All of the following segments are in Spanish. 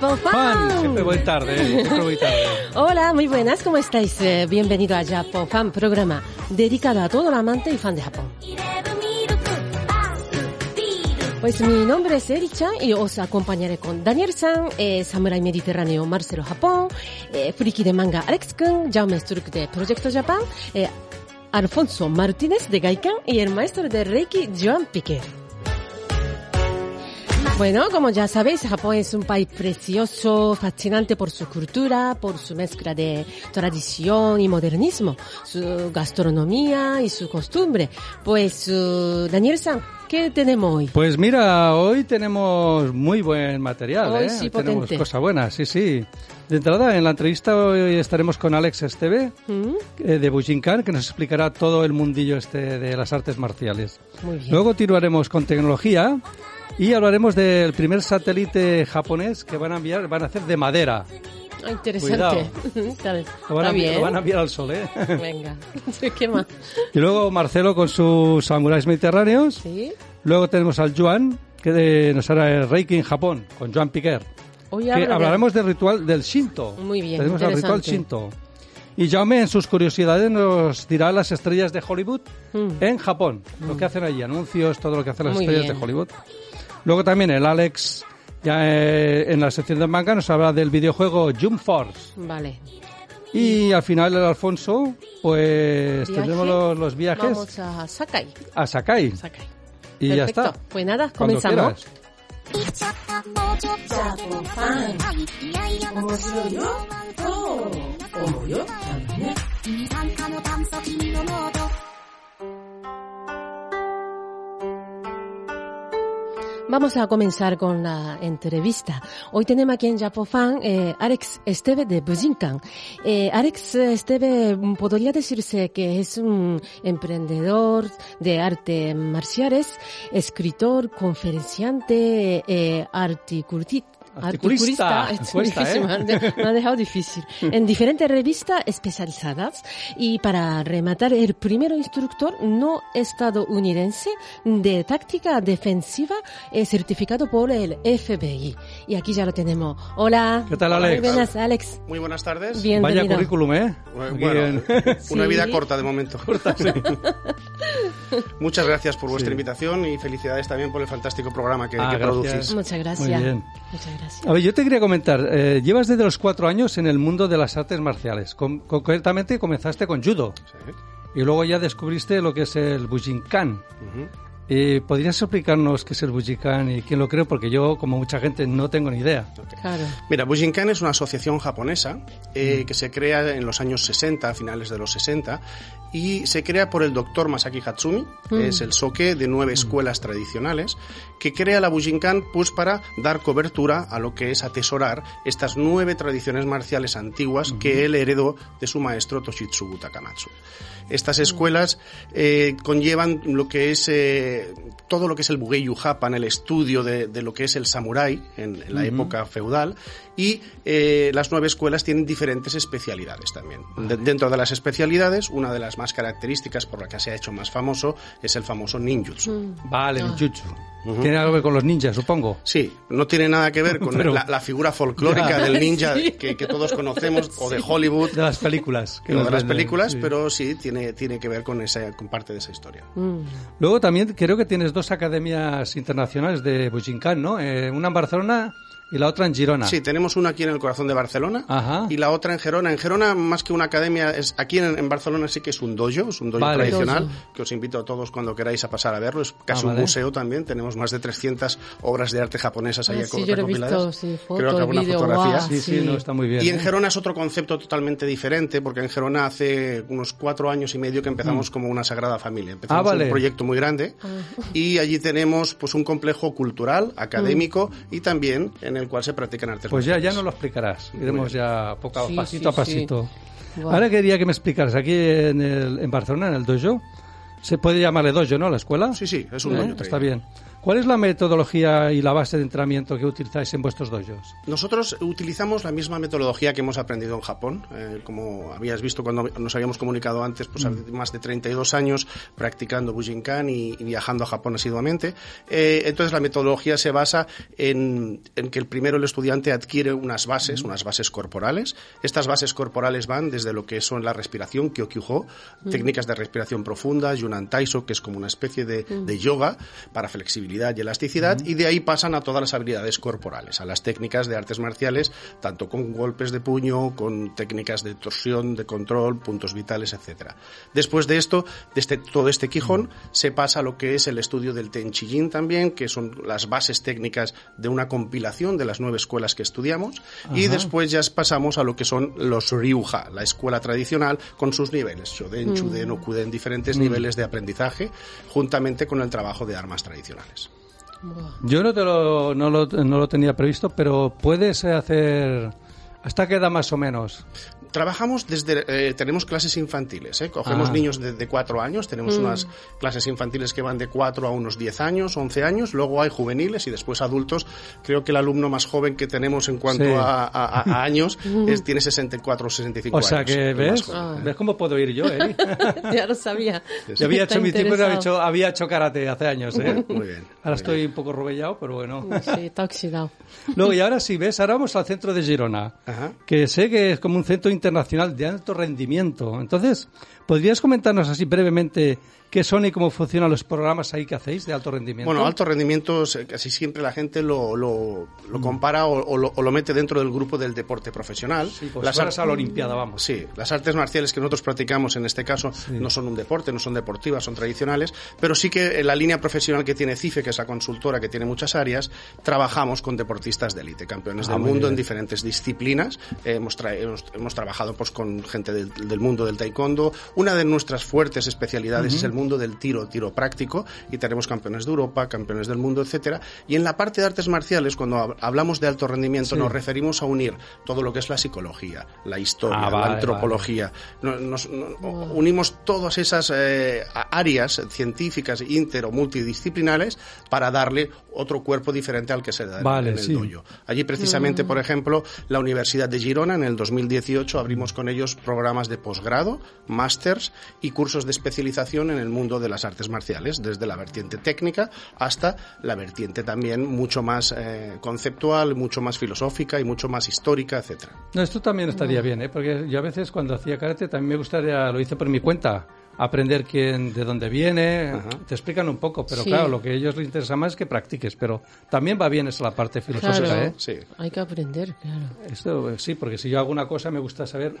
Japofan. Siempre voy tarde, ¿eh? siempre voy tarde. Hola, muy buenas, ¿cómo estáis? Eh, bienvenido a Japofan, programa dedicado a todo el amante y fan de Japón. Pues mi nombre es Eri-chan y os acompañaré con Daniel-san, eh, Samurai Mediterráneo Marcelo Japón, eh, Friki de manga Alex Kun, Jaume Sturk de Proyecto Japan, eh, Alfonso Martínez de Gaikan y el maestro de Reiki Joan Piquer. Bueno, como ya sabéis, Japón es un país precioso, fascinante por su cultura, por su mezcla de tradición y modernismo, su gastronomía y su costumbre. Pues, uh, Daniel-san, ¿qué tenemos hoy? Pues mira, hoy tenemos muy buen material, Hoy ¿eh? sí, tenemos cosas buenas, sí, sí. De entrada, en la entrevista hoy estaremos con Alex Esteve, ¿Mm? eh, de Bujinkan, que nos explicará todo el mundillo este de las artes marciales. Muy bien. Luego continuaremos con tecnología y hablaremos del primer satélite japonés que van a enviar, van a hacer de madera. Ah, interesante. Está, Lo van, a, lo van a enviar al sol, ¿eh? Venga. ¿Qué más? y luego Marcelo con sus samuráis mediterráneos. ¿Sí? Luego tenemos al Joan, que de- nos hará el Reiki en Japón, con Joan Piquer. Hoy Que habla de- hablaremos del ritual del Shinto. Muy bien, Tenemos el ritual. Shinto. Y Jaume en sus curiosidades nos dirá las estrellas de Hollywood Mm. en Japón. Lo que hacen allí, anuncios, todo lo que hacen las Muy estrellas bien. de Hollywood. Luego también el Alex, ya eh, en la sección de manga, nos habla del videojuego Jump Force. Vale. Y al final el Alfonso, pues Viaje. tendremos los, los viajes Vamos a Sakai. a Sakai. Sakai. Y ya Perfecto. está. Pues nada, Cuando comenzamos. Vamos a comenzar con la entrevista. Hoy tenemos aquí en Japofan eh, Alex Esteve de Bujinkan. Eh, Alex Esteve podría decirse que es un emprendedor de arte marciales, escritor, conferenciante, eh, articulti- Articulista. Es Cuesta, difícil, ¿eh? me ha dejado difícil. En diferentes revistas especializadas y para rematar, el primer instructor no estadounidense de táctica defensiva eh, certificado por el FBI. Y aquí ya lo tenemos. Hola. ¿Qué tal, Alex? Muy buenas, Alex. Muy buenas tardes. Bienvenido. Vaya currículum, ¿eh? Bueno, una Sí. vida corta de momento. Muchas gracias por vuestra invitación y felicidades también por el fantástico programa que, Ah, que producís. Muchas gracias. Muy bien. Muchas gracias. A ver, yo te quería comentar, eh, llevas desde los cuatro años en el mundo de las artes marciales. Con- concretamente comenzaste con judo Sí. y luego ya descubriste lo que es el Bujinkan. Ujú. Eh, ¿Podrías explicarnos qué es el Bujinkan y quién lo creó? Porque yo, como mucha gente, no tengo ni idea. Claro. Mira, Bujinkan es una asociación japonesa eh, que se crea en los años 60, a finales de los 60, y se crea por el doctor Masaki Hatsumi, que es el soke de nueve escuelas tradicionales, que crea la Bujinkan pues para dar cobertura a lo que es atesorar estas nueve tradiciones marciales antiguas que él heredó de su maestro Toshitsugu Takamatsu. Estas escuelas eh, conllevan lo que es eh, todo lo que es el Bugeiyu Japan, el estudio de, de lo que es el samurái en, en la época feudal, y eh, las nueve escuelas tienen diferentes especialidades también. De- dentro de las especialidades, una de las más características por la que se ha hecho más famoso es el famoso ninjutsu. Vale, ninjutsu. Tiene algo que ver con los ninjas, supongo. Sí, no tiene nada que ver con Pero- la, la figura folclórica Ya. del ninja Sí. que, que todos conocemos, o de Hollywood, De las películas. que de las venden, películas, sí. pero sí tiene, tiene que ver con, esa, con parte de esa historia. Mm. Luego también creo que tienes dos academias internacionales de Bujinkan, ¿no? Eh, una en Barcelona y la otra en Girona. Sí, tenemos una aquí en el corazón de Barcelona Ajá. y la otra en Gerona. En Gerona, más que una academia, es aquí en, en Barcelona sí que es un dojo, es un dojo Vale. tradicional, Dojo. que os invito a todos cuando queráis a pasar a verlo. Es casi Ah, un vale. museo también. Tenemos más de 300 obras de arte japonesas ahí Ah, sí, yo he visto, sí, Creo que alguna fotografía. Sí, sí, Sí. no, está muy bien. Y en ¿eh? Gerona es otro concepto totalmente diferente, porque en Gerona hace unos cuatro años y medio que empezamos como una sagrada familia. Empezamos Mm. Ah, vale. un proyecto muy grande y allí tenemos pues un complejo cultural, académico y también en el cual se practican artes Pues ya, ya nos lo explicarás. Iremos ya poco a Sí, pasito sí, a pasito. sí. Ahora quería que me explicaras, aquí en, el, en Barcelona, en el dojo, se puede llamarle dojo, ¿no? La escuela. Sí, sí, es un ¿Eh? dojo Está bien. ¿Cuál es la metodología y la base de entrenamiento que utilizáis en vuestros dojos? Nosotros utilizamos la misma metodología que hemos aprendido en Japón. Eh, como habías visto cuando nos habíamos comunicado antes, pues Mm. más de 32 años practicando Bujinkan y, y viajando a Japón asiduamente. Eh, entonces la metodología se basa en, en que el primero el estudiante adquiere unas Mm. bases, unas bases corporales. Estas bases corporales van desde lo que son la respiración, Kyokyuho, Mm. técnicas de respiración profunda, Yunan Taiso, que es como una especie de, de yoga para flexibilidad y elasticidad, y de ahí pasan a todas las habilidades corporales, a las técnicas de artes marciales, tanto con golpes de puño, con técnicas de torsión, de control, puntos vitales, etcétera. Después de esto, de este, todo este quijón, se pasa a lo que es el estudio del Tenchijin también, que son las bases técnicas de una compilación de las nueve escuelas que estudiamos, y después ya pasamos a lo que son los Ryuha, la escuela tradicional, con sus niveles, Shoden, Chuden, Okuden, diferentes niveles de aprendizaje, juntamente con el trabajo de armas tradicionales. Yo no, te lo, no, lo, no lo tenía previsto, pero puedes hacer... ¿Hasta qué edad más o menos? Trabajamos desde, eh, tenemos clases infantiles, ¿eh? cogemos Ah. niños de, de 4 años, tenemos unas clases infantiles que van de 4 a unos 10 años, 11 años, luego hay juveniles y después adultos. Creo que el alumno más joven que tenemos en cuanto Sí. a, a- a años es, tiene 64 o 65 O años. sea que, el más ¿ves? joven. ¿Ves cómo puedo ir yo, eh? ya lo sabía. Yo había Está hecho mi tiempo, había hecho, había hecho karate hace años, ¿eh? Muy bien. Ahora muy estoy un poco robellado, pero bueno. Sí, está oxidado. Luego, y ahora sí, ¿ves? Ahora vamos al centro de Girona, Ajá. que sé que es como un centro internacional de alto rendimiento. Entonces, ¿podrías comentarnos así brevemente qué son y cómo funcionan los programas ahí que hacéis de alto rendimiento? Bueno, alto rendimiento, casi siempre la gente lo, lo, lo Mm. compara o, o lo, o lo mete dentro del grupo del deporte profesional. Sí, pues Las fueras ar- a la Olimpiada, vamos. Sí, las artes marciales que nosotros practicamos en este caso no son un deporte, no son deportivas, son tradicionales, pero sí que en la línea profesional que tiene CIFE, que es la consultora que tiene muchas áreas, trabajamos con deportistas de élite, campeones Ah, del mundo bien. en diferentes disciplinas. Eh, hemos, hemos, hemos trabajado pues con gente del, del mundo del taekwondo. Una de nuestras fuertes especialidades es el mundo del tiro, tiro práctico, y tenemos campeones de Europa, campeones del mundo, etcétera. Y en la parte de artes marciales, cuando hab- hablamos de alto rendimiento, Sí. nos referimos a unir todo lo que es la psicología, la historia, Ah, vale, la antropología. No- nos- no- unimos todas esas eh, áreas científicas, inter o multidisciplinares para darle otro cuerpo diferente al que se da en- Vale, en el sí. dojo. Allí precisamente, por ejemplo, la Universidad de Girona en el 2018 abrimos con ellos programas de posgrado, másters y cursos de especialización en el mundo de las artes marciales, desde la vertiente técnica hasta la vertiente también mucho más eh, conceptual, mucho más filosófica y mucho más histórica, etcétera. No, esto también estaría bien, ¿eh? Porque yo a veces cuando hacía karate también me gustaría, lo hice por mi cuenta, aprender quién, de dónde viene, te explican un poco, pero Sí. claro, lo que a ellos les interesa más es que practiques, pero también va bien esa la parte filosófica, Claro. ¿eh? Sí. Hay que aprender, claro. Esto eh, sí, porque si yo hago una cosa me gusta saber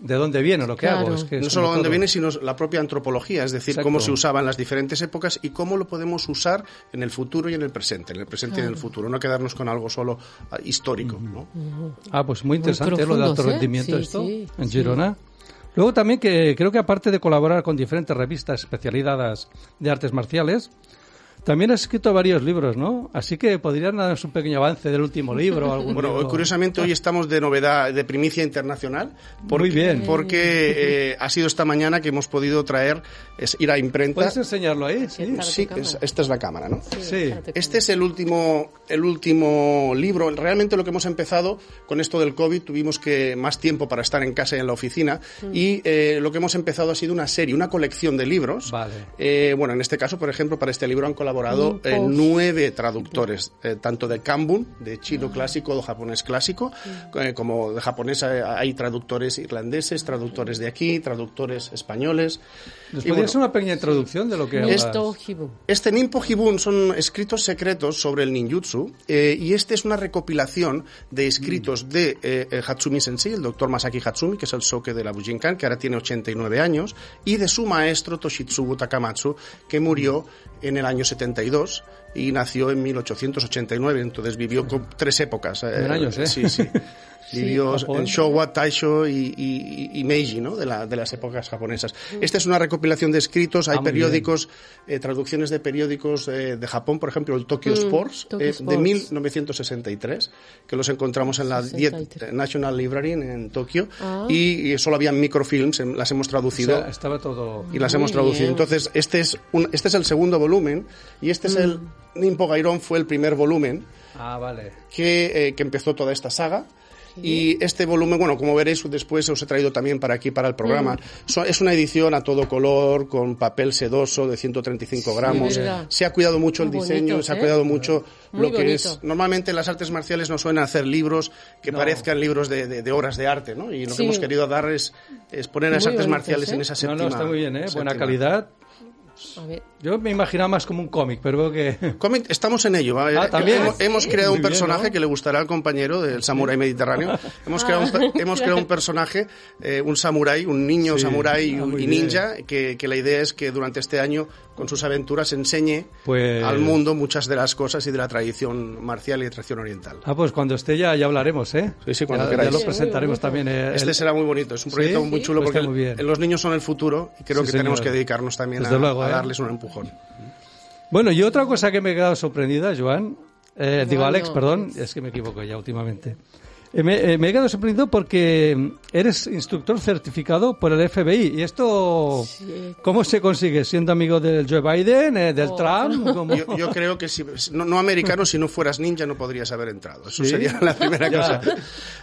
de dónde viene lo que Claro. hago. Es que no solo dónde todo- viene, sino la propia antropología, es decir, Exacto. cómo se usaba en las diferentes épocas y cómo lo podemos usar en el futuro y en el presente, en el presente y en el futuro, no quedarnos con algo solo ah, histórico, ¿no? Ah, pues muy interesante ¿eh? lo de profundos, alto ¿eh? rendimiento Sí, esto sí, en sí. Girona. Luego también que creo que aparte de colaborar con diferentes revistas especializadas de artes marciales, también has escrito varios libros, ¿no? Así que podrían darnos un pequeño avance del último libro. Algún Bueno, libro? curiosamente hoy estamos de novedad, de primicia internacional. Porque, Muy bien. Porque eh, ha sido esta mañana que hemos podido traer, es ir a imprenta. ¿Puedes enseñarlo ahí? Sí. Sí, es- esta es la cámara, ¿no? Sí. tu Este es el último, el último libro. Realmente lo que hemos empezado con esto del COVID, tuvimos que más tiempo para estar en casa y en la oficina. Y eh, lo que hemos empezado ha sido una serie, una colección de libros. Vale. Eh, bueno, en este caso, por ejemplo, para este libro han colaborado eh, Impos. nueve traductores, eh, tanto de Kanbun, de chino clásico o japonés clásico, eh, como de japonés eh, hay traductores irlandeses, traductores de aquí, traductores españoles. ¿Nos bueno, hacer una pequeña introducción de lo que? Esto, este Ninpo Hibun son escritos secretos sobre el ninjutsu eh, y este es una recopilación de escritos de eh, eh, Hatsumi Sensei, el doctor Masaki Hatsumi, que es el soke de la Bujinkan, que ahora tiene 89 años, y de su maestro Toshitsugu Takamatsu, que murió en el año 72 y nació en 1889, entonces vivió con tres épocas. Tienen años, ¿eh? Sí, sí. Vivió Japón. en Showa, Taisho y, y- y Meiji, ¿no? De, la- de las épocas japonesas. Esta es una recopilación de escritos, hay Ah, periódicos, eh, traducciones de periódicos eh, de Japón, por ejemplo, el Tokyo Sports, Tokyo eh, de Sports. 1963, que los encontramos en la 10 63. National Library en, en Tokio, Ah. y, y solo habían microfilms, em, las hemos O traducido. sea, estaba todo... y las Muy hemos traducido. bien. Entonces, este es, un, este es el segundo volumen y este es el, Nimpo Gairón fue el primer volumen Ah, vale. que, eh, que empezó toda esta saga. Y este volumen, bueno, como veréis después os he traído también para aquí, para el programa. Es una edición a todo color, con papel sedoso de 135 gramos. verdad. Se ha cuidado mucho el diseño, se ha ¿eh? cuidado mucho Muy lo que bonito. es. Normalmente las artes marciales no suelen hacer libros que No. parezcan libros de, de- de horas de arte, ¿no? Y lo Sí. que hemos querido dar es, es poner las artes bonitos, marciales ¿eh? en esa No, séptima. no, está muy bien, ¿eh? Buena séptima. calidad. A ver. Yo me imaginaba más como un cómic, pero veo que... Cómic, estamos en ello. ¿vale? Ah, ¿también? Hemos, hemos Sí. creado un bien, personaje ¿no? que le gustará al compañero del samurái mediterráneo. Hemos, creado un, per- hemos creado un personaje, eh, un samurái, un niño Sí. samurái Ah, y, y ninja, que, que la idea es que durante este año, con sus aventuras, enseñe Pues- al mundo muchas de las cosas y de la tradición marcial y de tradición oriental. Ah, pues cuando esté ya, ya hablaremos, ¿eh? Sí, sí, cuando ya, queráis. ya lo presentaremos también. eh, Este el- será muy bonito, es un ¿Sí? proyecto muy chulo pues porque muy bien. los niños son el futuro y creo Sí, que tenemos que dedicarnos también Desde a, luego, a ¿eh? darles un empujón. Bueno, y otra cosa que me he quedado sorprendida, Joan, eh, digo Alex, perdón, es que me equivoco ya últimamente. Eh, me, eh, me he quedado sorprendido porque eres instructor certificado por el FBI. ¿Y esto Sí. cómo se consigue? ¿Siendo amigo del Joe Biden, eh, del Oh. Trump? ¿Cómo? Yo, yo creo que si no, no americano, si no fueras ninja no podrías haber entrado. Eso ¿Sí? sería la primera Ya. cosa.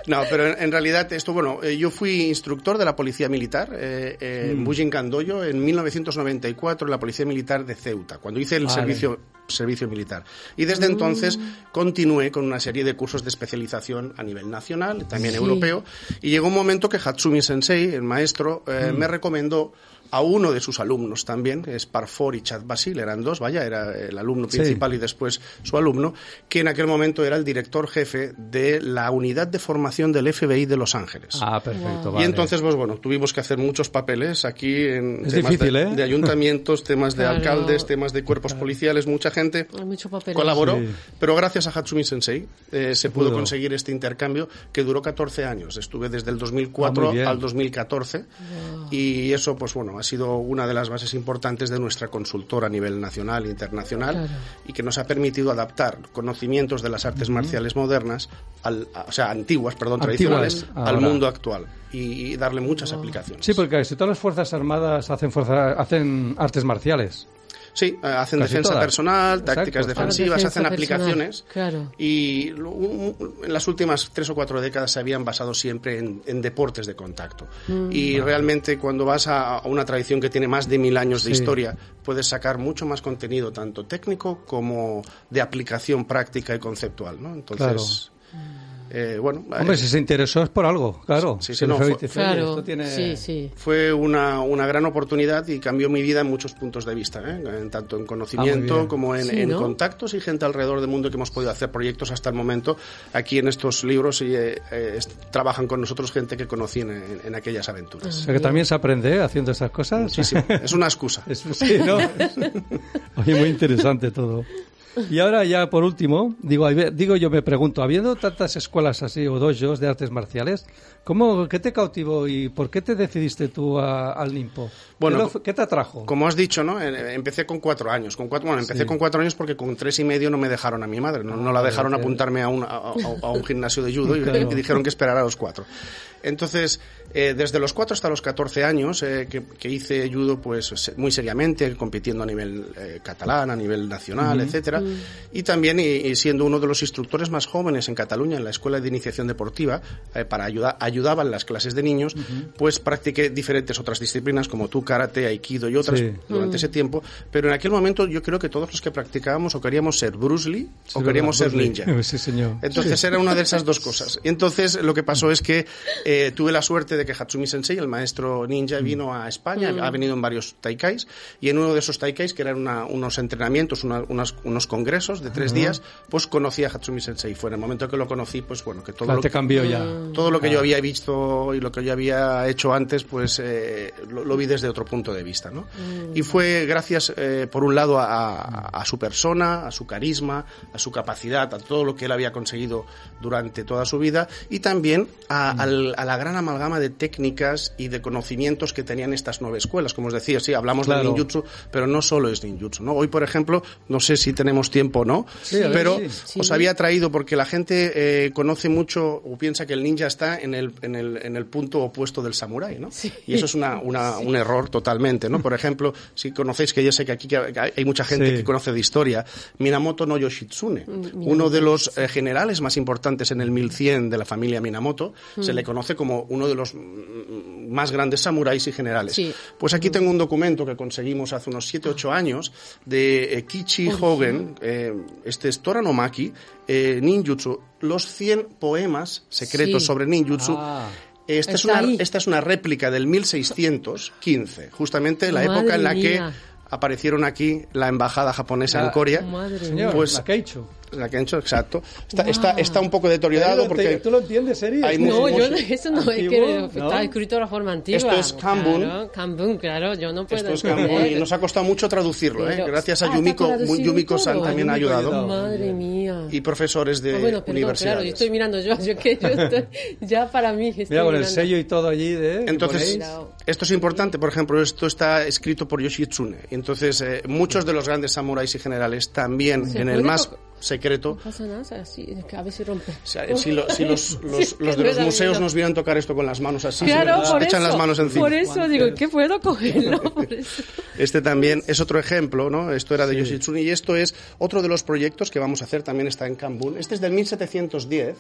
No, pero en, en realidad esto, bueno, eh, yo fui instructor de la Policía Militar eh, eh, Mm. en Bujinkandoyo en 1994 en la Policía Militar de Ceuta, cuando hice el Vale. servicio servicio militar. Y desde Mm. entonces continué con una serie de cursos de especialización a nivel nacional, también Sí. europeo, y llegó un momento que Hatsumi Sensei, el maestro, eh, Mm. me recomendó a uno de sus alumnos también, que es Parfor y Chad Basil, eran dos, vaya, era el alumno Sí. principal y después su alumno, que en aquel momento era el director jefe de la unidad de formación del FBI de Los Ángeles. Ah, perfecto. Wow. vale. Y entonces, pues bueno, tuvimos que hacer muchos papeles aquí en Es temas difícil, de, ¿eh? de ayuntamientos, temas de Claro. alcaldes, temas de cuerpos policiales, mucha gente Hay mucho papel. colaboró, Sí. pero gracias a Hatsumi Sensei eh, se pudo pudo. conseguir este intercambio que duró 14 años. Estuve desde el Ah, 2004 muy bien. al 2014 y eso, pues bueno, ha sido una de las bases importantes de nuestra consultora a nivel nacional e internacional Claro. y que nos ha permitido adaptar conocimientos de las artes marciales modernas, al, a- o sea, antiguas, perdón, Antiguas, tradicionales, al mundo actual y, y darle muchas aplicaciones. Sí, porque casi todas las Fuerzas Armadas hacen, fuerza, hacen artes marciales. Sí, eh, hacen Casi defensa todas. personal, Exacto. tácticas defensivas, defensa hacen personal, aplicaciones. claro. Y en las últimas tres o cuatro décadas se habían basado siempre en, en deportes de contacto. Mm. Y realmente cuando vas a, a una tradición que tiene más de mil años de Sí. historia, puedes sacar mucho más contenido, tanto técnico como de aplicación práctica y conceptual. ¿no? Entonces, eh, bueno, Hombre, eh, si se interesó es por algo, claro. Sí, sí, no, fue- "Oye, Claro. esto tiene- Sí, sí. fue una, una gran oportunidad y cambió mi vida en muchos puntos de vista, ¿eh? En tanto en Ah, conocimiento bien. como en, Sí, en ¿no? contactos y gente alrededor del mundo que hemos podido hacer proyectos hasta el momento. Aquí en estos libros y, eh, eh, trabajan con nosotros gente que conocí en, en- en aquellas O aventuras. sea que también se aprende ¿eh? haciendo estas cosas. Muchísimo. es una excusa. Es- sí, ¿no? Oye, muy interesante todo. Y ahora ya por último, digo, digo yo me pregunto, habiendo tantas escuelas así o dojos de artes marciales, ¿cómo, qué te cautivó y por qué te decidiste tú a- al Nimpo? Bueno, ¿Qué, lo- qué te atrajo? Como has dicho, ¿no? Eh, Empecé con cuatro años. Con cuatro, bueno, empecé Sí. con cuatro años porque con tres y medio no me dejaron a mi madre. No, no la dejaron fíjate. apuntarme a un, a, un gimnasio de judo y, Claro. y dijeron que esperara a los cuatro. Entonces, eh, desde los cuatro hasta los 14 años eh, que, que hice judo pues muy seriamente, compitiendo a nivel eh, catalán, a nivel nacional, etcétera, y también y, y siendo uno de los instructores más jóvenes en Cataluña en la escuela de iniciación deportiva eh, para ayudar ayudaban las clases de niños, pues practiqué diferentes otras disciplinas como tú karate, aikido y otras Sí. durante ese tiempo, pero en aquel momento yo creo que todos los que practicábamos o queríamos ser Bruce Lee Sí, o queríamos ser ninja. Sí, señor. Entonces era una de esas dos cosas. Y entonces lo que pasó es que eh, tuve la suerte de que Hatsumi Sensei, el maestro ninja, vino a España, ha venido en varios taikais, y en uno de esos taikais, que eran una- unos entrenamientos, una- unas- unos congresos de tres días, pues conocí a Hatsumi Sensei. Fue en el momento que lo conocí, pues bueno, que todo Claro, lo te que, cambió ya. todo lo que yo había visto y lo que yo había hecho antes, pues eh, lo, lo vi desde otro punto de vista, ¿no? Y fue gracias, eh, por un lado, a, a- a su persona, a su carisma, a su capacidad, a todo lo que él había conseguido durante toda su vida y también a, al- a la gran amalgama de técnicas y de conocimientos que tenían estas nueve escuelas. Como os decía, sí, hablamos Claro. de ninjutsu, pero no solo es ninjutsu, ¿no? Hoy, por ejemplo, no sé si tenemos tenemos tiempo, ¿no? Sí, a ver, Pero sí. Sí. os había traído porque la gente eh, conoce mucho o piensa que el ninja está en el, en el, en el punto opuesto del samurái, ¿no? Sí. Y eso es una, una- un error totalmente, ¿no? Por ejemplo, si conocéis, que yo sé que aquí que hay mucha gente Sí. que conoce de historia, Minamoto no Yoshitsune, uno de los eh, generales más importantes en el 1100 de la familia Minamoto, se le conoce como uno de los mm, más grandes samuráis y generales. Sí. Pues aquí tengo un documento que conseguimos hace unos 7-8 años de eh, Kichi Hogen, eh, este es Toranomaki, eh, Ninjutsu, los 100 poemas secretos Sí. sobre ninjutsu. Ah. Esta es, una, esta es una réplica del 1615, justamente la Madre época en la mía. que aparecieron aquí la embajada japonesa en La- Corea. Madre Pues- la que ha hecho. La que han hecho, exacto. Está, Wow. está, está un poco deteriorado porque ¿Tú lo entiendes, Eri? hay No, mucho- yo no- eso no es que ¿no? está escrito de la forma antigua. Esto es Kanbun. Claro, Kanbun, claro, yo no puedo esto es. Kanbun y nos ha costado mucho traducirlo, ¿eh? Gracias a Ah, Yumiko, Yumiko-san también ha Yumiko ha ayudado. ayudado. Madre mía. Y profesores de Ah, bueno, perdón, universidades. claro, yo estoy mirando yo, yo que yo estoy, ya para mí estoy Mira, con el sello y todo allí de... Entonces, esto es importante, por ejemplo, esto está escrito por Yoshitsune. Entonces, eh, muchos de los grandes samuráis y generales también ¿Se en el más secreto. No pasa nada, o sea, sí, es que a rompe. O sea, si, lo- si los, los- Sí, los que de los museos miedo. nos vieran tocar esto con las manos así, Claro, se echan eso, las manos encima. por eso digo, ¿qué puedo cogerlo? Por eso. Este también es otro ejemplo, ¿no? Esto era de Yoshitsune y esto es otro de los proyectos que vamos a hacer, también está en Kanbun. Este es del 1710.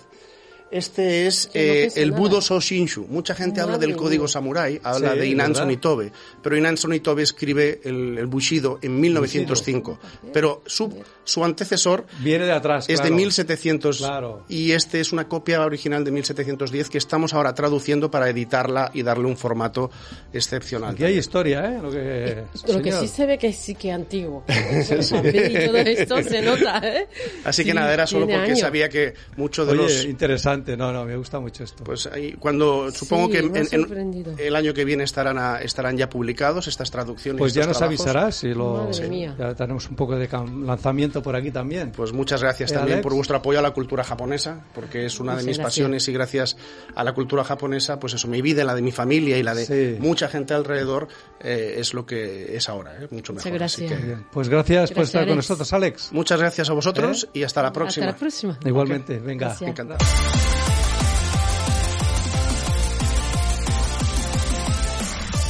Este es no eh, el. Budo Shoshinshu. Mucha gente habla del código mía. samurái, habla Sí, de Inanson. Itobe, pero Inanson Itobe escribe el, el Bushido en 1905. Pero su, su antecesor Viene de atrás, es claro. de 1700 Claro. y este es una copia original de 1710 que estamos ahora traduciendo para editarla y darle un formato excepcional. Aquí hay historia, ¿eh? Lo que, Lo que sí se ve que sí que es antiguo. Papel y todo esto se nota, ¿eh? Así que Sí, nada, era solo porque años. sabía que muchos de Oye, los interesante. No, no, me gusta mucho esto. Pues ahí, cuando supongo Sí, que en- en- el año que viene estarán a- estarán ya publicados estas traducciones. Pues ya nos trabajos. avisarás si lo... Madre sí, mía. Ya tenemos un poco de cam- visto por aquí también. Pues muchas gracias eh, también Alex. por vuestro apoyo a la cultura japonesa, porque es una de mis gracias. pasiones y gracias a la cultura japonesa, pues eso, mi vida, la de mi familia y la de sí. mucha gente alrededor eh, es lo que es ahora, eh, mucho mejor. Muchas gracias. Que... Pues gracias, gracias, por estar Alex. con nosotros, Alex. Muchas gracias a vosotros ¿Eh? y hasta la próxima. Hasta la próxima. Igualmente, okay. venga. Encantado.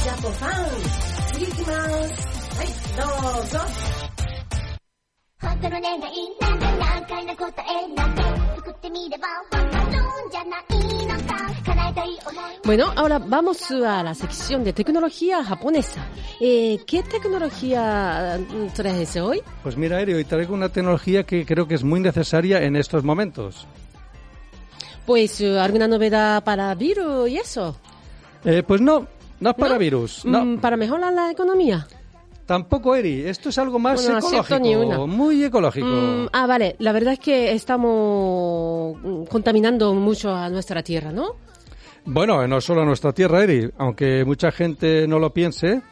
Chapofán, Ay, no, no. 本当の願いなんだ難解な答えなんて作ってみればわかるんじゃないのか叶えたい思い Bueno, ahora vamos a la sección de tecnología japonesa. Eh, ¿Qué tecnología mm, traes hoy? Pues mira, Eri, hoy traigo una tecnología que creo que es muy necesaria en estos momentos. Pues eh, alguna novedad para virus y eso. Eh, pues no, no es para ¿No? virus. No, Mm, para mejorar la economía. Tampoco, Eri. Esto es algo más Bueno, no acierto ni ecológico. una. Muy ecológico. Mm, ah, vale. La verdad es que estamos contaminando mucho a nuestra tierra, ¿no? Bueno, no solo nuestra tierra, Eri, aunque mucha gente no lo piense,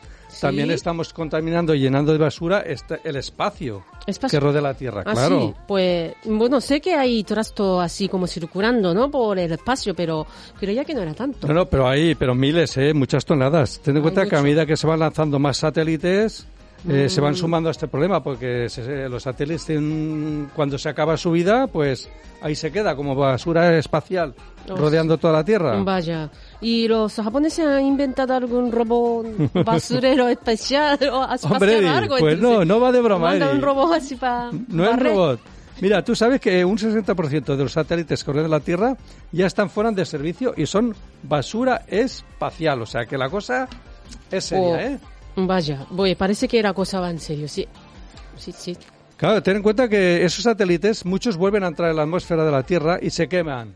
también estamos contaminando y llenando de basura este- el espacio, que rodea la tierra, Ah, claro. sí. Pues, bueno, sé que hay trasto así como circulando, ¿no? Por el espacio, pero, pero ya que no era tanto. No, no, pero hay, pero miles, ¿eh? muchas toneladas. Ten en Hay cuenta que a medida que se van lanzando más satélites, eh, se van Mm. sumando a este problema, porque se- se- los satélites, tienen- cuando se acaba su vida, pues ahí se queda como basura espacial, Oh, rodeando toda la Tierra. Vaya. ¿Y los japoneses han inventado algún robot basurero especial o espacial Hombre, o algo? pues no, entonces? no va de broma, Eri. un robot así para No es robot. Mira, tú sabes que un 60% de los satélites que rodean la Tierra ya están fuera de servicio y son basura espacial. O sea que la cosa es seria, Oh, ¿eh? Vaya, voy, parece que la cosa va en serio, sí. Sí, sí. Claro, ten en cuenta que esos satélites, muchos vuelven a entrar en la atmósfera de la Tierra y se queman.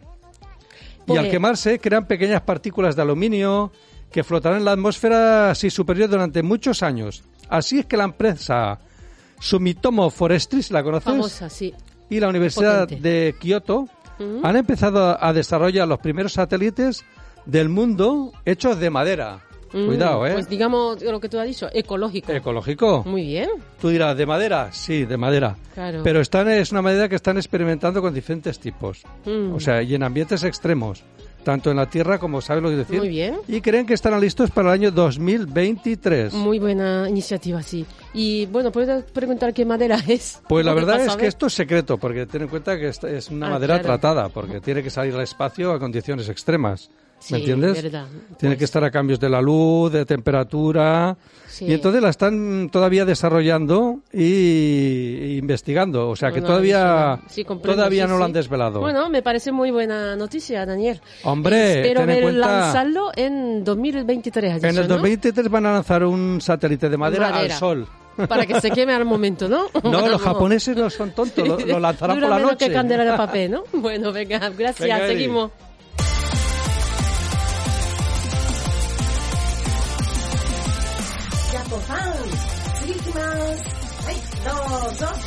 Y al quemarse crean pequeñas partículas de aluminio que flotarán en la atmósfera así superior durante muchos años. Así es que la empresa Sumitomo Forestris, ¿la conoces? Famosa, sí. y la Universidad Potente. de Kioto han empezado a desarrollar los primeros satélites del mundo hechos de madera. Mm, Cuidado, ¿eh? Pues digamos lo que tú has dicho, ecológico. Ecológico. Muy bien, Tú dirás, ¿de madera? Sí, de madera. claro. Pero están, es una madera que están experimentando con diferentes tipos. Mm. O sea, y en ambientes extremos. tanto en la Tierra como saben lo que decir. Muy bien. Y creen que estarán listos para el año 2023. Muy buena iniciativa, sí. Y bueno, puedo preguntar qué madera es. Pues la verdad es que esto es secreto, porque ten en cuenta que es una Ah, madera claro. tratada, porque tiene que salir al espacio a condiciones extremas. Sí, ¿Me entiendes? verdad. Tiene Pues- que estar a cambios de la luz, de temperatura. Sí. Y entonces la están todavía desarrollando y, y investigando. O sea que todavía, sí, todavía sí, no lo han desvelado. Bueno, me parece muy buena noticia, Daniel. Hombre, Espero ten en ver cuenta- lanzarlo en 2023. has en dicho, el ¿no? 2023 van a lanzar un satélite de madera, Madera. al sol. Para que se queme al momento, ¿no? No, los japoneses no son tontos, lo, lo lanzarán Dura por la menos noche. que candela de papel, ¿no? Bueno, venga, gracias, Venga, seguimos. fans. Víctimas. ¡Ay! ¡Dos, dos!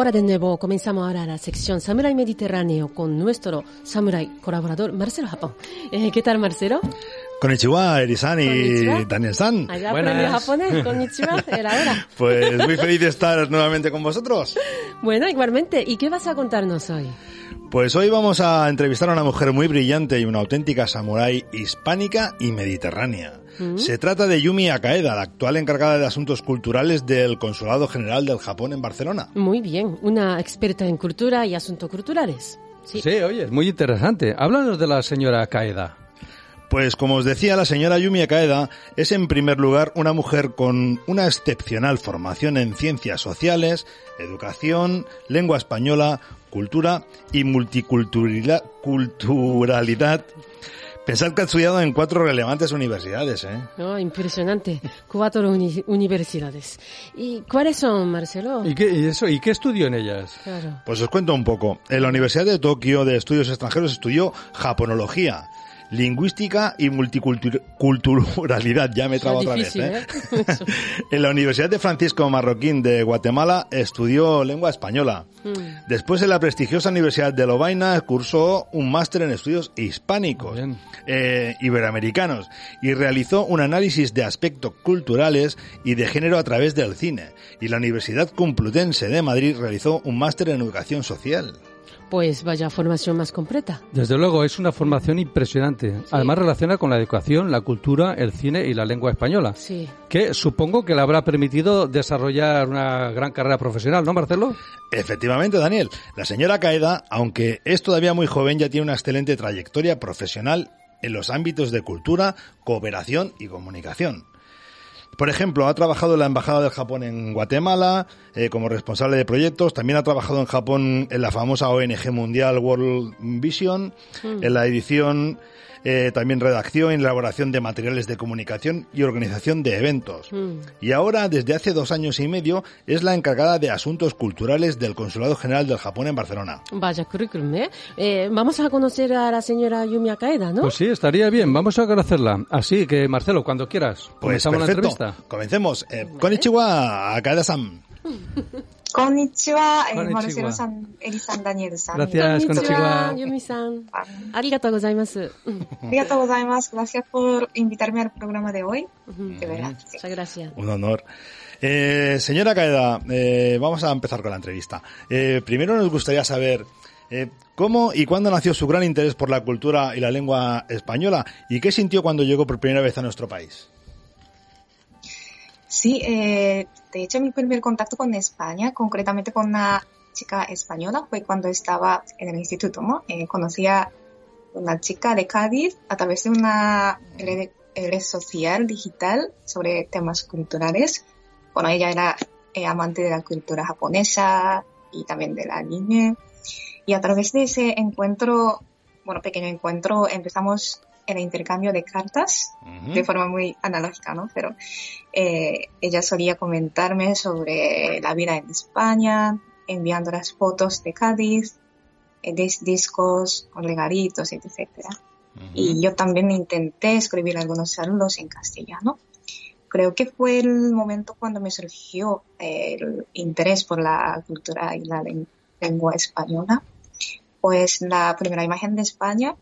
Hola de nuevo, comenzamos ahora la sección Samurai Mediterráneo con nuestro samurai colaborador Marcelo Japón. Eh, ¿Qué tal Marcelo? Konnichiwa, Erisan y Konnichiwa. Daniel-san. Allá Buenas. aprendió japonés, konnichiwa, era hora. Pues muy feliz de estar nuevamente con vosotros. Bueno, igualmente, ¿y qué vas a contarnos hoy? Pues hoy vamos a entrevistar a una mujer muy brillante y una auténtica samurái hispánica y mediterránea. Se trata de Yumi Akaeda, la actual encargada de asuntos culturales del Consulado General del Japón en Barcelona. Muy bien, una experta en cultura y asuntos culturales. Sí. Sí, oye, es muy interesante. Háblanos de la señora Kaeda. Pues como os decía, la señora Yumi Akaeda es en primer lugar una mujer con una excepcional formación en ciencias sociales, educación, lengua española, cultura y multiculturalidad. Culturalidad. Pensad que ha estudiado en cuatro relevantes universidades, ¿eh? Oh, impresionante. Cuatro uni- universidades. ¿Y cuáles son, Marcelo? ¿Y qué, y eso, ¿Y qué estudió en ellas? Claro. Pues os cuento un poco. En la Universidad de Tokio de Estudios Extranjeros estudió japonología, lingüística y multiculturalidad. Ya me he trabado otra vez. ¿eh? ¿eh? En la Universidad de Francisco Marroquín de Guatemala estudió lengua española. Mm. Después en la prestigiosa Universidad de Lovaina cursó un máster en estudios hispánicos, eh, iberoamericanos, y realizó un análisis de aspectos culturales y de género a través del cine. Y la Universidad Complutense de Madrid realizó un máster en educación social. Pues vaya formación más completa. Desde luego, es una formación impresionante. Además, relaciona con la educación, la cultura, el cine y la lengua española. Sí. Que supongo que le habrá permitido desarrollar una gran carrera profesional, ¿no, Marcelo? Efectivamente, Daniel, la señora Caeda, aunque es todavía muy joven, ya tiene una excelente trayectoria profesional en los ámbitos de cultura, cooperación y comunicación. Por ejemplo, ha trabajado en la Embajada del Japón en Guatemala eh, como responsable de proyectos. También ha trabajado en Japón en la famosa ONG mundial World Vision, en la edición, eh, también redacción y elaboración de materiales de comunicación y organización de eventos. Mm. Y ahora, desde hace dos años y medio, es la encargada de asuntos culturales del Consulado General del Japón en Barcelona. Vaya currículum, ¿eh? Eh, Vamos a conocer a la señora Yumi Akaeda, ¿no? Pues sí, estaría bien. Vamos a conocerla. Así que, Marcelo, cuando quieras, Pues comenzamos la perfecto. entrevista. Comencemos. Eh, konnichiwa, Akaeda-san. Konnichiwa, eh, Marcelo-san, Eri-san, Daniel-san. Gracias, konnichiwa. Yumi-san. Ah. Arigatou gozaimasu. Arigatou gozaimasu. Gracias por invitarme al programa de hoy. De verdad. Muchas gracias. Un honor. Eh, señora Caeda, eh, vamos a empezar con la entrevista. Eh, primero nos gustaría saber eh, cómo y cuándo nació su gran interés por la cultura y la lengua española y qué sintió cuando llegó por primera vez a nuestro país. Sí, eh, de hecho mi primer contacto con España, concretamente con una chica española, fue cuando estaba en el instituto, ¿no? Eh, conocí a una chica de Cádiz a través de una red, red social digital sobre temas culturales. Bueno, ella era eh, amante de la cultura japonesa y también del anime. Y a través de ese encuentro, bueno, pequeño encuentro, empezamos el intercambio de cartas de forma muy analógica, ¿no? Pero eh, ella solía comentarme sobre la vida en España, enviando las fotos de Cádiz, eh, dis- discos con regalitos, etcétera. Y yo también intenté escribir algunos saludos en castellano. Creo que fue el momento cuando me surgió eh, el interés por la cultura y la len- lengua española. Pues la primera imagen de España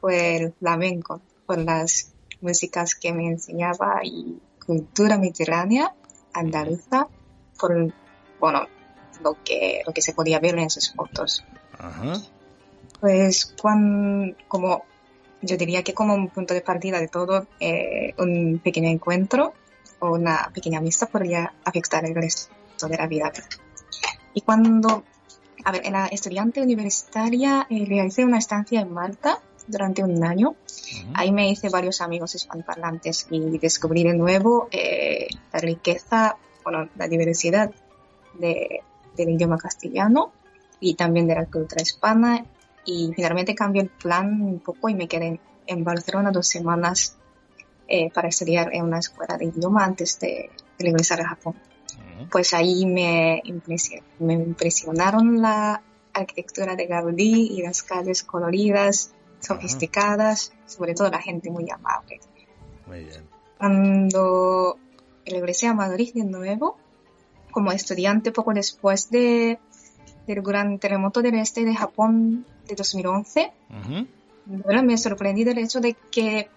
fue el flamenco. por las músicas que me enseñaba y cultura mediterránea, andaluza, por, bueno, lo que, lo que se podía ver en sus fotos. Ajá. Pues cuan- como yo diría que como un punto de partida de todo, eh, un pequeño encuentro o una pequeña amistad podría afectar el resto de la vida. Y cuando, a ver, era estudiante universitaria, eh, realicé una estancia en Malta durante un año. Ahí me hice varios amigos hispanoparlantes y descubrí de nuevo eh, la riqueza, bueno, la diversidad de- del idioma castellano y también de la cultura hispana. Y finalmente cambié el plan un poco y me quedé en, Barcelona dos semanas eh, para estudiar en una escuela de idioma antes de, de regresar a Japón. Pues ahí me, me impresionaron la arquitectura de Gaudí y las calles coloridas, sofisticadas, sobre todo la gente muy amable. Muy bien. Cuando regresé a Madrid de nuevo, como estudiante poco después de, del gran terremoto del este de Japón de 2011, Ujú. de verdad me sorprendí del hecho de que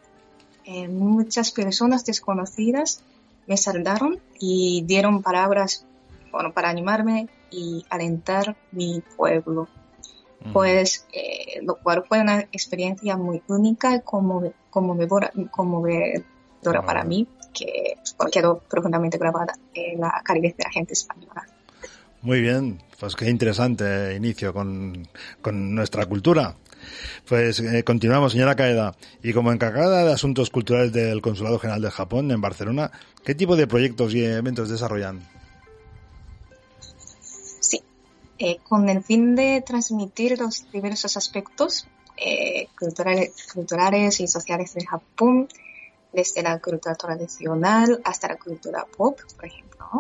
eh, muchas personas desconocidas me saludaron y dieron palabras bueno, para animarme y alentar mi pueblo. Pues, eh, lo cual fue una experiencia muy única y conmove- conmovedora, conmovedora para mí, que bueno, quedó profundamente grabada en la calidez de la gente española. Muy bien, pues qué interesante inicio con, con nuestra cultura. Pues eh, continuamos, señora Caeda. Y como encargada de asuntos culturales del Consulado General de Japón en Barcelona, ¿qué tipo de proyectos y eventos desarrollan? Eh, con el fin de transmitir los diversos aspectos eh, culturales, culturales y sociales de Japón, desde la cultura tradicional hasta la cultura pop, por ejemplo. ¿no?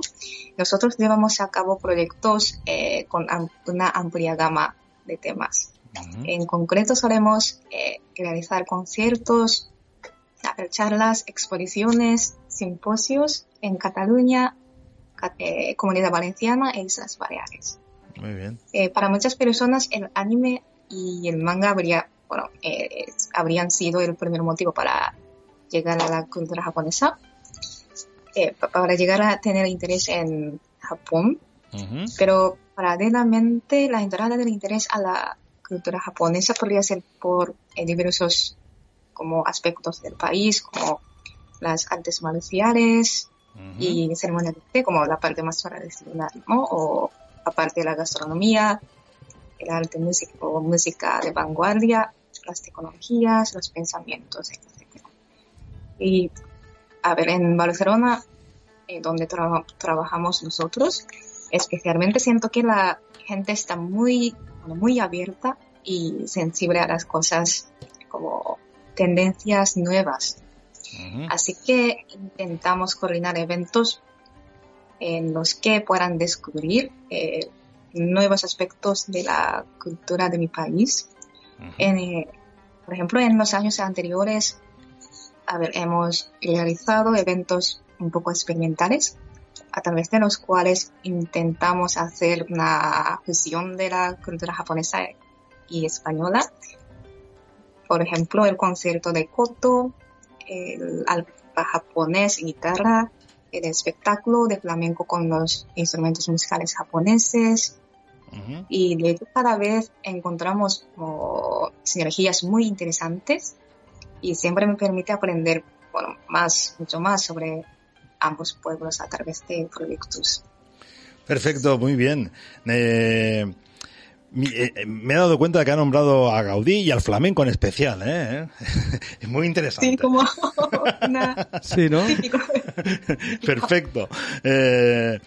Nosotros llevamos a cabo proyectos eh, con am- una amplia gama de temas. En concreto solemos eh, realizar conciertos, charlas, exposiciones, simposios en Cataluña, Ca- eh, Comunidad Valenciana e Islas Baleares. Muy bien. Eh, para muchas personas el anime y el manga habría, bueno, eh, habrían sido el primer motivo para llegar a la cultura japonesa, eh, pa- para llegar a tener interés en Japón, pero paralelamente la entrada del interés a la cultura japonesa podría ser por eh, diversos como aspectos del país, como las artes marciales y ceremonias de té, como la parte más tradicional, ¿no? O aparte de la gastronomía, el arte música o música de vanguardia, las tecnologías, los pensamientos, etc. Y, a ver, en Barcelona, eh, donde traba- trabajamos nosotros, especialmente siento que la gente está muy, muy abierta y sensible a las cosas como tendencias nuevas. Así que intentamos coordinar eventos en los que puedan descubrir eh, nuevos aspectos de la cultura de mi país. En, eh, por ejemplo, en los años anteriores, a ver, hemos realizado eventos un poco experimentales a través de los cuales intentamos hacer una fusión de la cultura japonesa y española. Por ejemplo, el concierto de Koto, el alfa japonés guitarra, el espectáculo de flamenco con los instrumentos musicales japoneses. Y de hecho cada vez encontramos como, sinergias muy interesantes y siempre me permite aprender bueno, más, mucho más sobre ambos pueblos a través de proyectos. Perfecto, muy bien. Eh, mi- eh, me he dado cuenta de que ha nombrado a Gaudí y al flamenco en especial, ¿eh? Es muy interesante. Sí, como una Sí, ¿no? típico. Perfecto. Eh,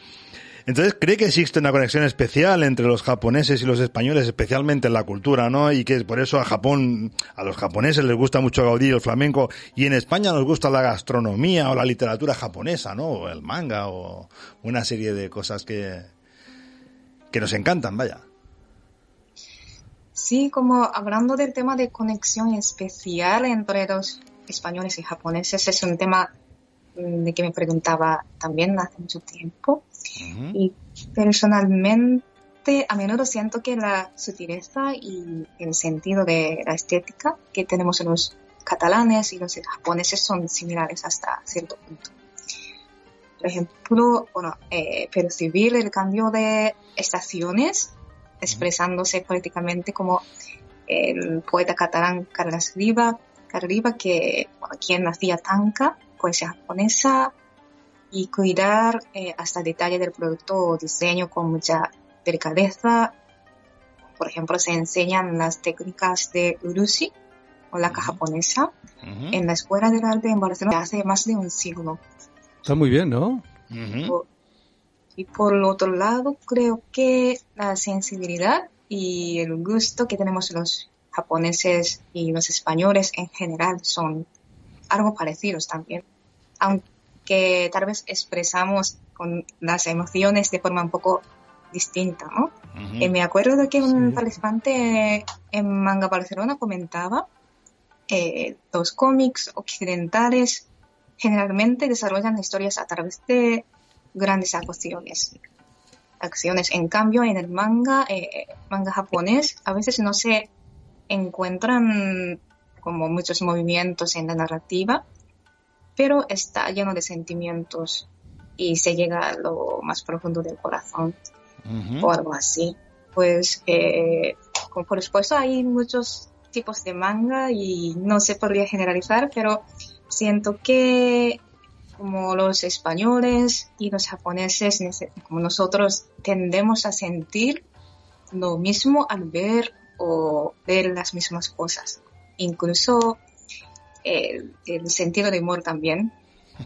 entonces, ¿cree que existe una conexión especial entre los japoneses y los españoles, especialmente en la cultura, ¿no? Y que por eso a Japón, a los japoneses les gusta mucho Gaudí el flamenco, y en España nos gusta la gastronomía o la literatura japonesa, ¿no? O el manga o una serie de cosas que, que nos encantan, vaya. Sí, como hablando del tema de conexión especial entre los españoles y japoneses, es un tema de que me preguntaba también hace mucho tiempo. Y personalmente, a menudo siento que la sutileza y el sentido de la estética que tenemos los catalanes y los japoneses son similares hasta cierto punto. Por ejemplo, bueno, eh, percibir el cambio de estaciones, expresándose políticamente como el poeta catalán Carlos Riva, Riva que bueno, quien nacía tanca, poesía japonesa, y cuidar eh, hasta detalle del producto o diseño con mucha delicadeza. Por ejemplo, se enseñan las técnicas de urushi o la japonesa en la Escuela del Arte en Barcelona hace más de un siglo. Está muy bien, ¿no? Y por el otro lado, creo que la sensibilidad y el gusto que tenemos los japoneses y los españoles en general son algo parecidos también. Aunque tal vez expresamos con las emociones de forma un poco distinta, ¿no? Eh, me acuerdo de que un participante en Manga Barcelona comentaba eh, los cómics occidentales generalmente desarrollan historias a través de grandes acciones. Acciones, en cambio, en el manga, eh, manga japonés, a veces no se encuentran como muchos movimientos en la narrativa, pero está lleno de sentimientos y se llega a lo más profundo del corazón o algo así. Pues, eh, por supuesto, hay muchos tipos de manga y no se podría generalizar, pero siento que como los españoles y los japoneses, como nosotros tendemos a sentir lo mismo al ver o ver las mismas cosas. Incluso el, sentido de humor también.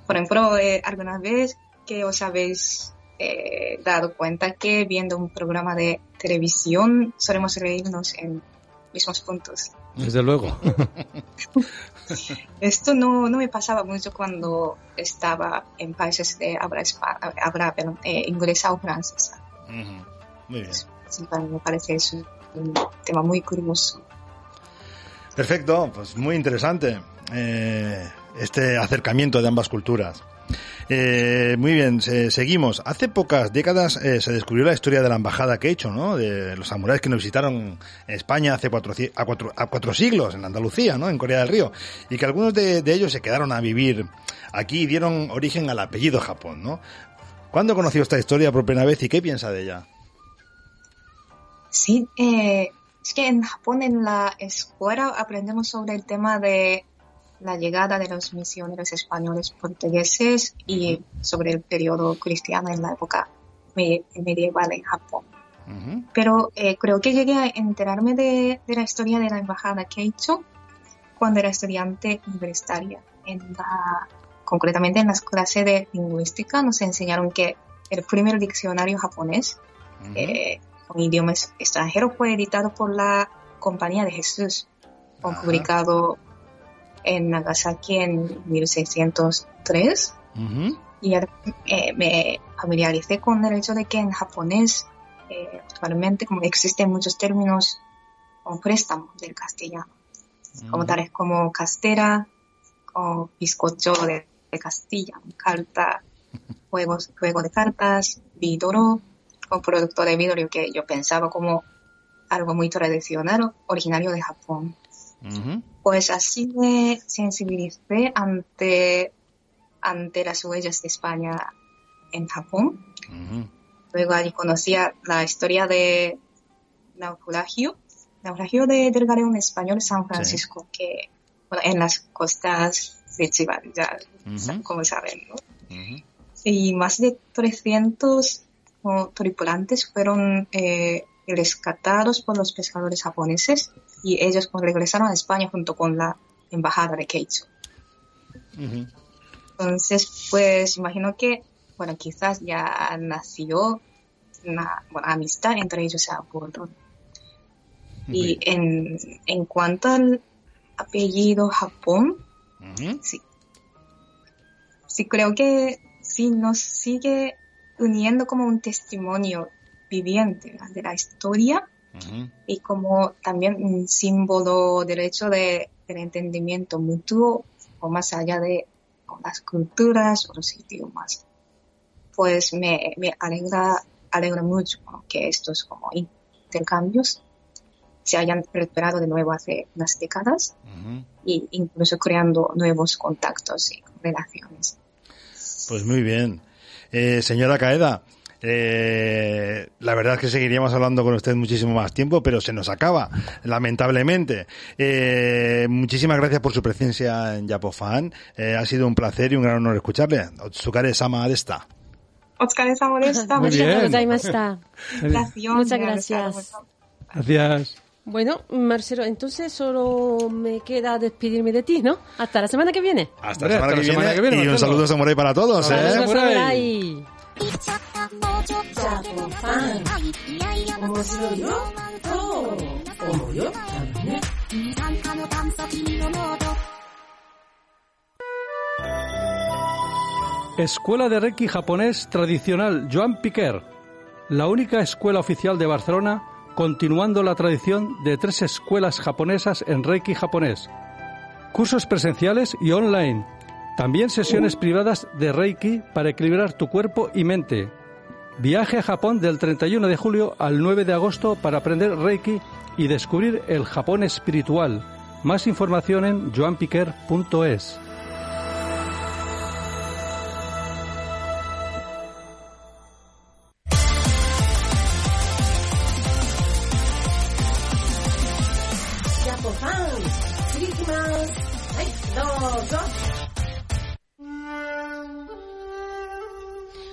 Por ejemplo, eh, alguna vez que os habéis eh, dado cuenta que viendo un programa de televisión solemos reírnos en mismos puntos. Desde luego. Esto no, no me pasaba mucho cuando estaba en países de habla, habla eh, inglesa o francesa. Muy bien. Sí, me parece un tema muy curioso. Perfecto, pues muy interesante eh, este acercamiento de ambas culturas. Eh, muy bien, seguimos. Hace pocas décadas eh, se descubrió la historia de la embajada que he hecho, ¿no? De los samuráis que nos visitaron España hace cuatro, a, cuatro, a cuatro siglos, en Andalucía, ¿no? En Corea del Río. Y que algunos de, ellos se quedaron a vivir aquí y dieron origen al apellido Japón, ¿no? ¿Cuándo conoció esta historia por primera vez y qué piensa de ella? Sí, eh, es que en Japón en la escuela aprendemos sobre el tema de la llegada de los misioneros españoles portugueses y sobre el periodo cristiano en la época medieval en Japón. Pero eh, creo que llegué a enterarme de, la historia de la embajada hecho cuando era estudiante universitaria. En la, concretamente en las clases de lingüística nos enseñaron que el primer diccionario japonés con idiomas extranjeros fue editado por la Compañía de Jesús, publicado en Nagasaki en 1603. Y eh, me familiaricé con el hecho de que en japonés eh, actualmente como existen muchos términos con préstamo del castellano, como tales como castera, o bizcocho de, Castilla, carta, juegos, juego de cartas, vidoro, un producto de vidrio que yo pensaba como algo muy tradicional, originario de Japón. Pues así me sensibilicé ante, ante las huellas de España en Japón. Luego allí conocía la historia de naufragio, naufragio de, del galeón español San Francisco, que en las costas de Chivas, ya como saben, Y más de 300 tripulantes fueron eh, rescatados por los pescadores japoneses y ellos regresaron a España junto con la embajada de Keicho. Entonces, pues imagino que, bueno, quizás ya nació una amistad entre ellos a bordo. Y en, en cuanto al apellido Japón, sí. Sí, creo que sí nos sigue uniendo como un testimonio viviente de la historia y como también un símbolo del hecho de, del entendimiento mutuo o más allá de las culturas o los idiomas. Pues me, me alegra, alegra mucho que estos como intercambios se hayan recuperado de nuevo hace unas décadas Ujú. y incluso creando nuevos contactos y relaciones. Pues muy bien. Eh, señora Caeda, eh, la verdad es que seguiríamos hablando con usted muchísimo más tiempo, pero se nos acaba, lamentablemente. Eh, muchísimas gracias por su presencia en Japofan. Eh, ha sido un placer y un gran honor escucharle. Otsukare sama desta. Otsukare sama desta. Muchas gracias. Muchas gracias. Gracias. Bueno, Marcelo, entonces solo me queda despedirme de ti, ¿no? Hasta la semana que viene. Hasta, la, semana, que viene, Y un saludo samurai para todos, Hola, ¿eh? Samurai. Escuela de Reiki japonés tradicional Joan Piquer, la única escuela oficial de Barcelona continuando la tradición de tres escuelas japonesas en Reiki japonés. Cursos presenciales y online. También sesiones privadas de Reiki para equilibrar tu cuerpo y mente. Viaje a Japón del 31 de julio al 9 de agosto para aprender Reiki y descubrir el Japón espiritual. Más información en joanpiquer.es. dos, dos.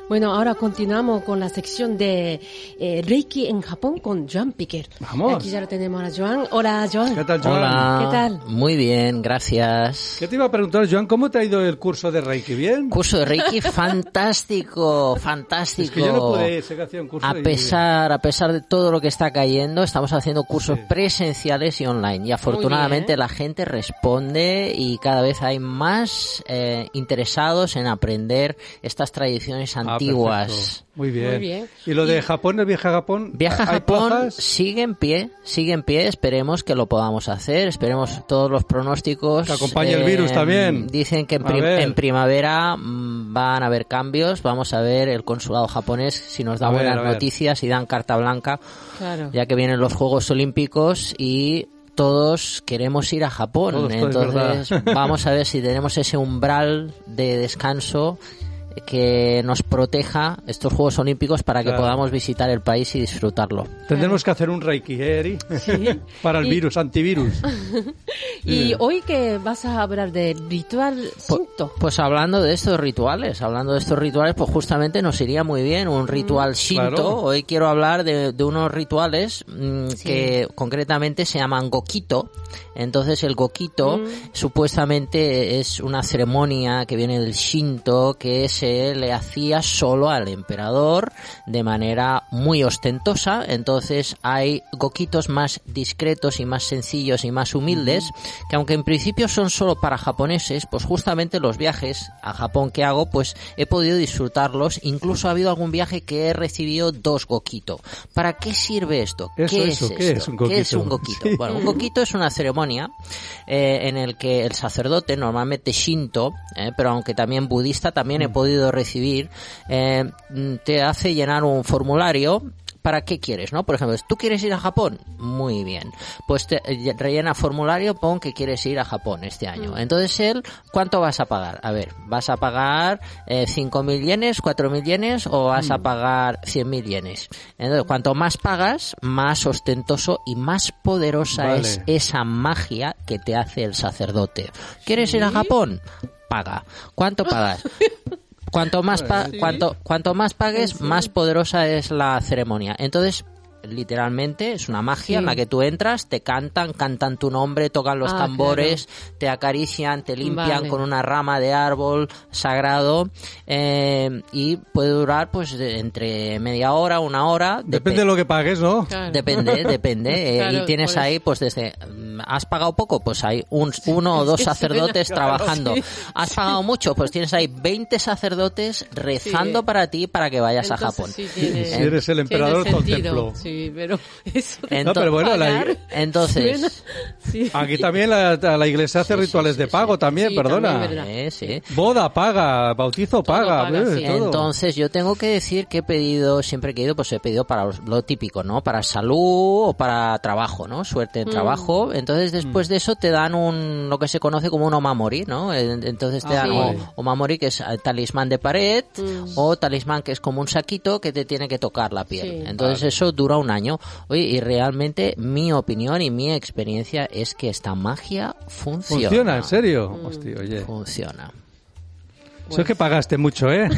Bueno, ahora continuamos con la sección de eh, Reiki en Japón con Joan Piquer. Vamos. Aquí ya lo tenemos a Joan. Hola, Joan. ¿Qué tal, Joan? Hola. ¿Qué tal? Muy bien, gracias. ¿Qué te iba a preguntar, Joan? ¿Cómo te ha ido el curso de Reiki? ¿Bien? Curso de Reiki fantástico, fantástico. Es que yo no pude hacía un curso a pesar, a pesar de todo lo que está cayendo, estamos haciendo cursos Sí. presenciales y online. Y afortunadamente bien. la gente responde y cada vez hay más eh, interesados en aprender estas tradiciones Ah, antiguas. Muy bien. Muy bien. ¿Y lo de Japón, el viaje a Japón? Viaje a ¿hay Japón plazas? sigue en pie, sigue en pie, esperemos que lo podamos hacer, esperemos todos los pronósticos. Que acompañe el virus también. Dicen que en, prim- primavera mm, van a haber cambios, vamos a ver el consulado japonés si nos da A buenas ver. noticias y dan carta blanca, Claro. ya que vienen los Juegos Olímpicos y todos queremos ir a Japón, Todos, entonces vamos a ver si tenemos ese umbral de descanso que nos proteja estos Juegos Olímpicos para que Claro. podamos visitar el país y disfrutarlo. Tendremos que hacer un Reiki, ¿eh, Eri? Para el Y- virus, antivirus. Y Sí. hoy que vas a hablar de ritual Shinto. Pues hablando de estos rituales, hablando de estos rituales, pues justamente nos iría muy bien un ritual Shinto. claro. Hoy quiero hablar de, de unos rituales mm, Sí. que concretamente se llaman Gokito. Entonces el Gokito supuestamente es una ceremonia que viene del Shinto que se le hacía solo al emperador de manera muy ostentosa. Entonces hay Gokitos más discretos y más sencillos y más humildes que aunque en principio son solo para japoneses, pues justamente los viajes a Japón que hago, pues he podido disfrutarlos. Incluso ha habido algún viaje que he recibido dos Gokito. ¿Para qué sirve esto? ¿Qué eso, es ¿qué esto? es un ¿Qué es un Gokito? Sí. Bueno, un Gokito es una ceremonia eh, en el que el sacerdote, normalmente Shinto, eh, pero aunque también budista, también he podido recibir, eh, te hace llenar un formulario ¿Para qué quieres, no? Por ejemplo, ¿tú quieres ir a Japón? Muy bien. Pues te, eh, rellena formulario, pon que quieres ir a Japón este año. Entonces él, ¿cuánto vas a pagar? A ver, ¿vas a pagar eh, 5.000 yenes, 4.000 yenes o vas a pagar 100.000 yenes? Entonces, cuanto más pagas, más ostentoso y más poderosa Vale. es esa magia que te hace el sacerdote. ¿Quieres ir a Japón? Paga. ¿Cuánto pagas? Cuanto más, pa- cuanto, cuanto más pagues, más poderosa es la ceremonia. Entonces, literalmente, es una magia Sí. en la que tú entras, te cantan, cantan tu nombre, tocan los Ah, tambores, te acarician, te limpian Vale. con una rama de árbol sagrado eh, y puede durar pues entre media hora, una hora. Depende de lo que pagues, ¿no? Claro. Depende, depende. eh, Claro, y tienes por eso. ahí, pues desde, mm, ¿has pagado poco? Pues hay un, uno o dos Sí, sacerdotes claro, trabajando. sí. ¿Has pagado mucho? Pues tienes ahí 20 sacerdotes rezando Sí. para ti para que vayas a Japón. sí tiene- Si eres el emperador tiene pero eso de No, pero bueno, la- entonces- sí. Aquí también la, la iglesia hace Sí, rituales sí, de sí. pago también, Sí, perdona. Eh, sí. Boda paga, bautizo paga, paga, eh, sí. todo. Entonces yo tengo que decir que he pedido, siempre que he ido, pues he pedido para lo típico, ¿no? Para salud o para trabajo, ¿no? Suerte en trabajo. Entonces después de eso te dan un, lo que se conoce como un omamori, ¿no? En- Entonces te Ah, dan sí. o- omamori que es eh, talismán de pared Mm. o talismán que es como un saquito que te tiene que tocar la piel. Sí. Entonces eso dura un año. Oye, y realmente mi opinión y mi experiencia es que esta magia funciona. ¿Funciona? ¿En serio? Mm. Hostia, oye. Funciona. Eso es que pagaste mucho, ¿eh?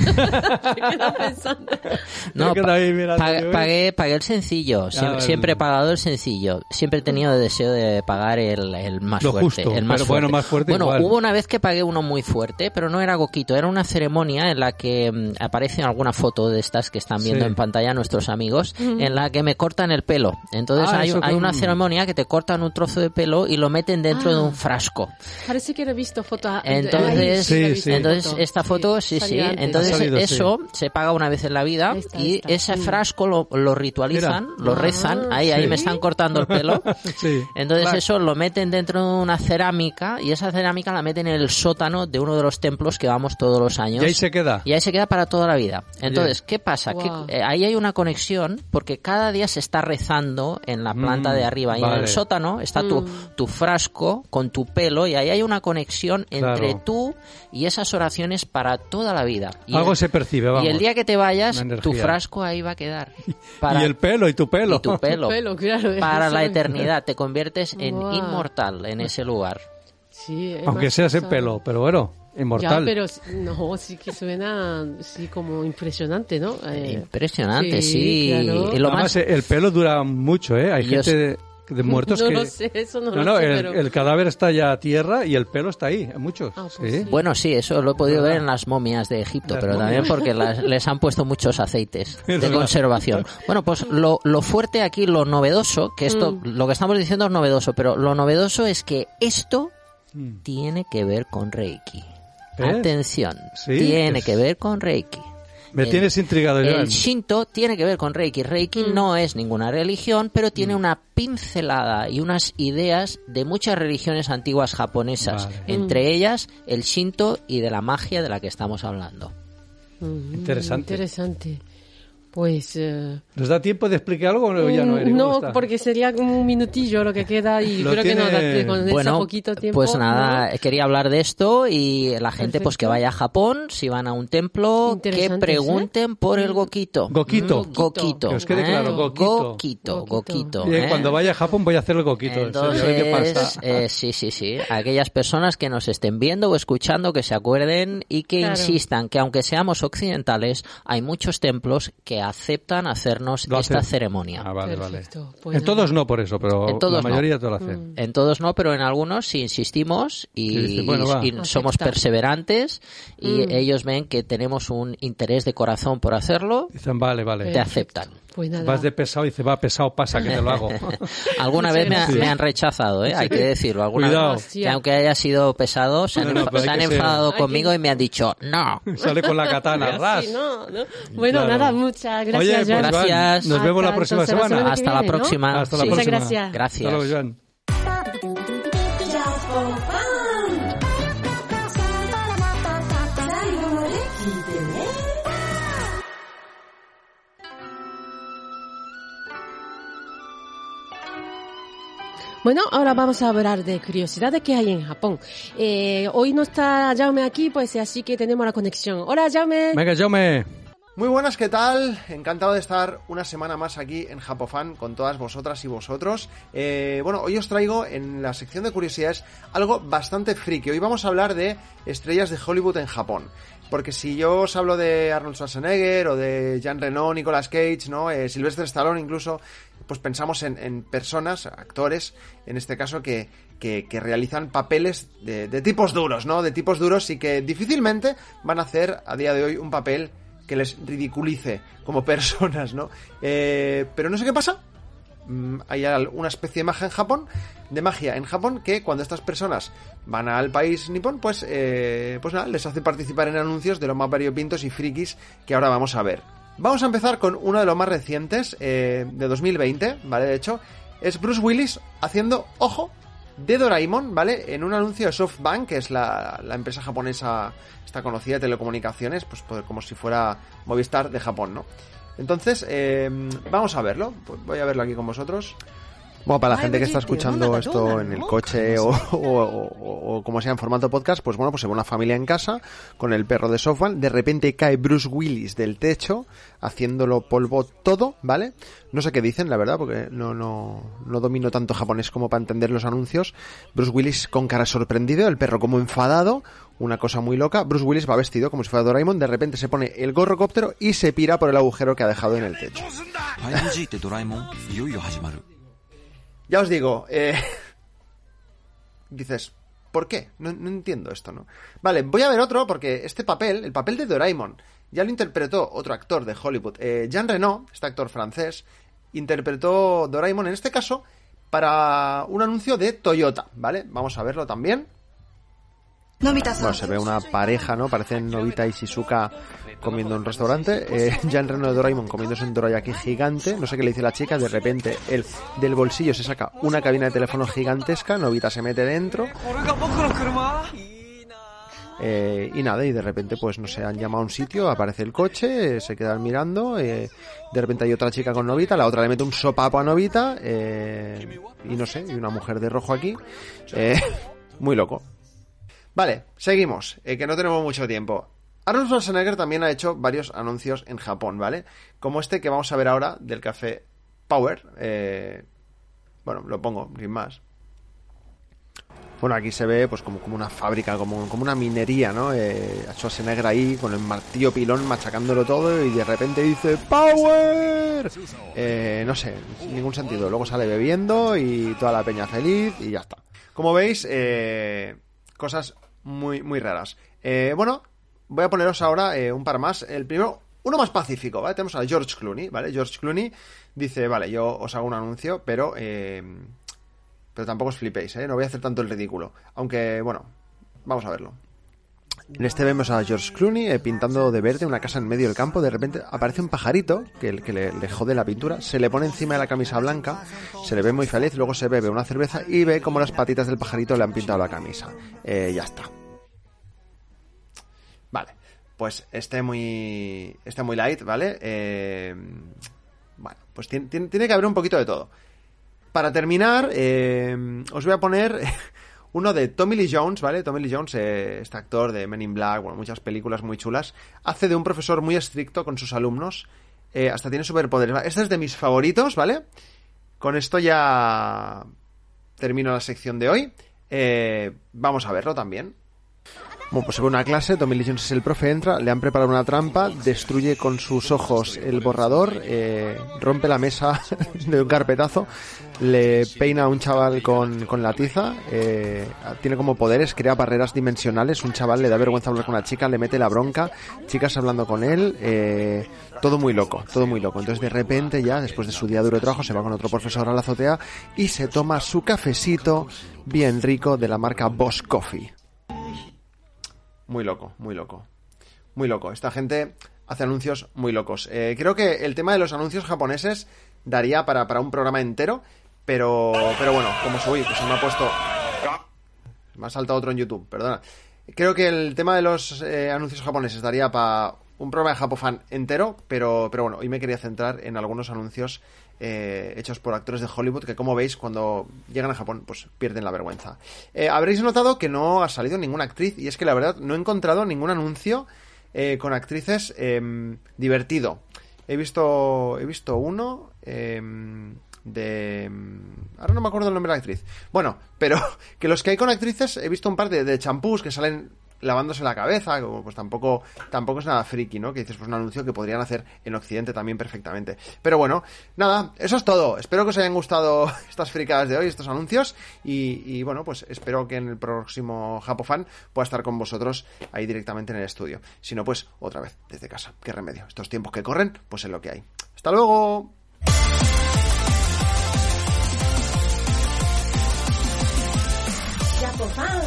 Quedo ahí mirando, pagué, pagué, el sencillo. Siempre, vale. siempre he pagado el sencillo. Siempre he tenido deseo de pagar el, el más Lo fuerte. justo, el más pero fuerte. bueno, más fuerte Bueno, igual. hubo una vez que pagué uno muy fuerte, pero no era Goquito. Era una ceremonia en la que mm, aparece alguna foto de estas que están viendo Sí. en pantalla nuestros amigos, en la que me cortan el pelo. Entonces Ah, hay, hay una ceremonia que te cortan un trozo de pelo y lo meten dentro Ah. de un frasco. Parece que he visto foto. a- Entonces, Sí, sí. en entonces foto. esta foto, sí, sí. antes. Entonces salido, eso se paga una vez en la vida Ahí está, y ahí está. ese frasco lo, lo ritualizan, Mira. lo Ah, rezan. Ahí, ahí sí. me están cortando el pelo. Sí. Entonces Claro. eso lo meten dentro de una cerámica y esa cerámica la meten en el sótano de uno de los templos que vamos todos los años. Y ahí se queda. Y ahí se queda para toda la vida. Entonces, ¿qué pasa? Guau. Que, eh, ahí hay una conexión porque cada día se está rezando en la planta Mm, de arriba y en vale. el sótano está tu, Mm. tu frasco con tu pelo y ahí hay una conexión entre Claro. tú y esas oraciones para toda la vida. Y Algo el- se percibe, vamos. Y el día que te vayas, tu frasco ahí va a quedar. Y el pelo, y tu pelo. y tu pelo. Pelo, claro, para la eternidad. Te conviertes en inmortal en ese lugar. Sí, es Aunque seas en pelo, pero bueno, inmortal. Ya, pero no, sí que suena sí como impresionante, ¿no? Eh, Impresionante, sí. sí, claro. Y lo Además, más, el pelo dura mucho, ¿eh? Hay Yo gente de, muertos no que... lo sé, eso no, no, lo no, sé, el, pero... el cadáver está ya a tierra y el pelo está ahí, muchos. Ah, pues sí. sí. Bueno, sí, eso lo he podido ver en las momias de Egipto, pero momias. también porque las- les han puesto muchos aceites Es de conservación. Bueno, pues lo, lo fuerte aquí, lo novedoso, que esto, Mm. lo que estamos diciendo es novedoso, pero lo novedoso es que esto Mm. tiene que ver con Reiki. Atención, Sí, tiene es- que ver con Reiki. Me El- tienes intrigado, Joan. El Shinto tiene que ver con Reiki. Reiki no es ninguna religión, pero tiene una pincelada y unas ideas de muchas religiones antiguas japonesas, Vale. entre ellas el Shinto y de la magia de la que estamos hablando. Mm, Interesante. Interesante. Pues... eh, ¿Nos da tiempo de explicar algo o ya no, Eric? ¿Cómo no, porque sería como un minutillo lo que queda y Lo creo que no da tiene- con ese Bueno, poquito tiempo. pues nada, ¿no? quería hablar de esto y la gente pues que Perfecto. vaya a Japón, si van a un templo, que pregunten por el Gokito. Goquito. Mm, Gokito. Que os quede ¿eh? claro, Gokito. Gokito, Gokito. Gokito, Y ¿eh? Cuando vaya a Japón voy a hacer el coquito. en serio, a ver qué Entonces, pasa. eh, sí, sí, sí. Aquellas personas que nos estén viendo o escuchando, que se acuerden y que Claro. insistan que aunque seamos occidentales, hay muchos templos que aceptan hacernos Lo esta ceremonia. Ah, vale, Perfecto, vale. pues en nada. todos no por eso, pero En todos la no. mayoría te lo hacen. En todos no, pero en algunos sí insistimos y, Sí, dice, bueno, va. y somos perseverantes y Mm. ellos ven que tenemos un interés de corazón por hacerlo, Dicen, vale, vale. te aceptan. Pues nada. Vas de pesado y dice, va, pesado, pasa que te lo hago. Alguna vez me, ha- me han rechazado, ¿eh? hay que decirlo. Alguna Cuidado. vez, que aunque haya sido pesado, se han, No, no, enfa- pero hay se han que ser- enfadado conmigo que- y me han dicho, no. Sale con la katana, ras. Sí, no, no. Bueno, Claro. nada, muchas gracias. Oye, pues, Joan. Gracias. nos vemos la próxima entonces, la semana. Hasta la próxima. Hasta la Sí. Muchas próxima. gracias. Gracias. Hasta luego, Joan. Bueno, ahora vamos a hablar de curiosidades que hay en Japón. Eh, hoy no está Jaume aquí, pues así que tenemos la conexión. Hola, Jaume. Venga, Jaume. Muy buenas, ¿qué tal? Encantado de estar una semana más aquí en Japofan con todas vosotras y vosotros. Eh, bueno, hoy os traigo en la sección de curiosidades algo bastante friki. Hoy vamos a hablar de estrellas de Hollywood en Japón. Porque si yo os hablo de Arnold Schwarzenegger o de Jean Reno, Nicolas Cage, ¿no? Eh, Sylvester Stallone incluso, pues pensamos en, en personas, actores, en este caso, que, que, realizan papeles de, de tipos duros, ¿no? De tipos duros y que difícilmente van a hacer a día de hoy un papel que les ridiculice como personas, ¿no? Eh, pero no sé qué pasa. Mm, Hay una especie de magia en Japón, de magia en Japón, que cuando estas personas van al país nipón, pues, eh, pues nada, les hace participar en anuncios de los más variopintos y frikis que ahora vamos a ver. Vamos a empezar con uno de los más recientes, eh, de 2020, ¿vale? De hecho, es Bruce Willis haciendo, ojo, de Doraemon, ¿vale? En un anuncio de SoftBank, que es la, empresa japonesa, esta conocida de telecomunicaciones, pues, pues como si fuera Movistar de Japón, ¿no? Entonces, eh, vamos a verlo. Pues voy a verlo aquí con vosotros. Bueno, para la gente que está escuchando esto en el coche o, o- o- o como sea en formato podcast, pues bueno, pues se ve una familia en casa con el perro de SoftBank. De repente cae Bruce Willis del techo, haciéndolo polvo todo, ¿vale? No sé qué dicen, la verdad, porque no, no, no domino tanto japonés como para entender los anuncios. Bruce Willis con cara sorprendido, el perro como enfadado, una cosa muy loca. Bruce Willis va vestido como si fuera Doraemon, de repente se pone el gorro cóptero y se pira por el agujero que ha dejado en el techo. Ya os digo, eh... dices, ¿por qué? No, no entiendo esto, ¿no? Vale, voy a ver otro porque este papel, el papel de Doraemon, ya lo interpretó otro actor de Hollywood. Eh, Jean Reno, este actor francés, interpretó Doraemon en este caso para un anuncio de Toyota, ¿vale? Vamos a verlo también. Bueno, se ve una pareja, ¿no? Parecen Novita y Shizuka comiendo en un restaurante. Eh, Jean Reno de Doraemon comiéndose un dorayaki gigante. No sé qué le dice la chica. De repente, él del bolsillo se saca una cabina de teléfono gigantesca. Novita se mete dentro. Eh, y nada, y de repente, pues no sé, han llamado a un sitio, aparece el coche, eh, se quedan mirando, eh, de repente hay otra chica con Novita, la otra le mete un sopapo a Novita, eh, y no sé, y una mujer de rojo aquí, eh, muy loco. Vale, seguimos, eh, que no tenemos mucho tiempo. Arnold Schwarzenegger también ha hecho varios anuncios en Japón, ¿vale? Como este que vamos a ver ahora del café Power. eh, bueno, lo pongo, sin más. Bueno, aquí se ve pues como, como una fábrica, como, como una minería, ¿no? Eh, a Schwarzenegger ahí con el martillo pilón machacándolo todo y de repente dice ¡Power! Eh, no sé, sin ningún sentido. Luego sale bebiendo y toda la peña feliz y ya está. Como veis, eh, cosas muy, muy raras. Bueno, voy a poneros ahora eh, un par más. El primero, uno más pacífico, ¿vale? Tenemos a George Clooney, ¿vale? George Clooney dice, vale, yo os hago un anuncio, pero... eh, pero tampoco os flipéis, ¿eh? No voy a hacer tanto el ridículo. Aunque, bueno, vamos a verlo. En este vemos a George Clooney eh, pintando de verde una casa en medio del campo. De repente aparece un pajarito que, que le, jode la pintura. Se le pone encima de la camisa blanca. Se le ve muy feliz. Luego se bebe una cerveza y ve como las patitas del pajarito le han pintado la camisa. Eh, ya está. Pues este muy. Este muy light, ¿vale? Eh, bueno, pues tiene, que haber un poquito de todo. Para terminar, eh, os voy a poner uno de Tommy Lee Jones, ¿vale? Tommy Lee Jones, eh, este actor de Men in Black, bueno, muchas películas muy chulas, hace de un profesor muy estricto con sus alumnos, hasta tiene superpoderes. Este es de mis favoritos, ¿vale? Con esto ya termino la sección de hoy. Vamos a verlo también. Bueno, pues se ve una clase, Tommy Lee Jones es el profe, entra, le han preparado una trampa, destruye con sus ojos el borrador, eh, rompe la mesa de un carpetazo, le peina a un chaval con, con la tiza, eh, tiene como poderes, crea barreras dimensionales, un chaval le da vergüenza hablar con una chica, le mete la bronca, chicas hablando con él, eh, todo muy loco, todo muy loco. Entonces de repente ya, después de su día duro de trabajo, se va con otro profesor a la azotea y se toma su cafecito bien rico de la marca Boss Coffee. Muy loco, muy loco. Muy loco. Esta gente hace anuncios muy locos. Eh, creo que el tema de los anuncios japoneses daría para, para un programa entero, pero, pero bueno, como soy, que se me ha puesto... Me ha saltado otro en YouTube, perdona. Creo que el tema de los eh, anuncios japoneses daría para un programa de Japofan entero, pero, pero bueno, hoy me quería centrar en algunos anuncios eh, hechos por actores de Hollywood que, como veis, cuando llegan a Japón, pues pierden la vergüenza. Eh, habréis notado que no ha salido ninguna actriz, y es que la verdad no he encontrado ningún anuncio eh, con actrices eh, divertido. He visto, he visto uno eh, de... Ahora no me acuerdo el nombre de la actriz. Bueno, pero que los que hay con actrices, he visto un par de champús que salen lavándose la cabeza, como pues tampoco, tampoco es nada friki, ¿no? Que dices, pues un anuncio que podrían hacer en Occidente también perfectamente. Pero bueno, nada, eso es todo. Espero que os hayan gustado estas fricadas de hoy, estos anuncios. Y, bueno, pues espero que en el próximo Japofan pueda estar con vosotros ahí directamente en el estudio. Si no, pues otra vez, desde casa. Qué remedio. Estos tiempos que corren, pues es lo que hay. ¡Hasta luego! Japofan,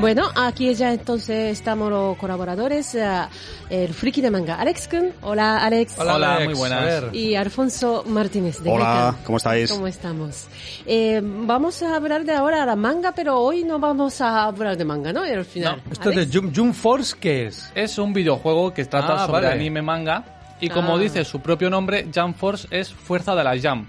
bueno, aquí ya entonces estamos los colaboradores, eh, el friki de manga Alex Kun. Hola Alex. Hola, Hola muy buenas. Y Alfonso Martínez de Hola, ¿cómo estáis? ¿Cómo estamos? Eh, vamos a hablar de ahora la manga, pero hoy no vamos a hablar de manga, ¿no? Al final. ¿Esto Alex? de Jump, Jump Force qué es? Es un videojuego que trata ah, sobre anime manga. Y como ah. dice su propio nombre, Jump Force es fuerza de la Jump.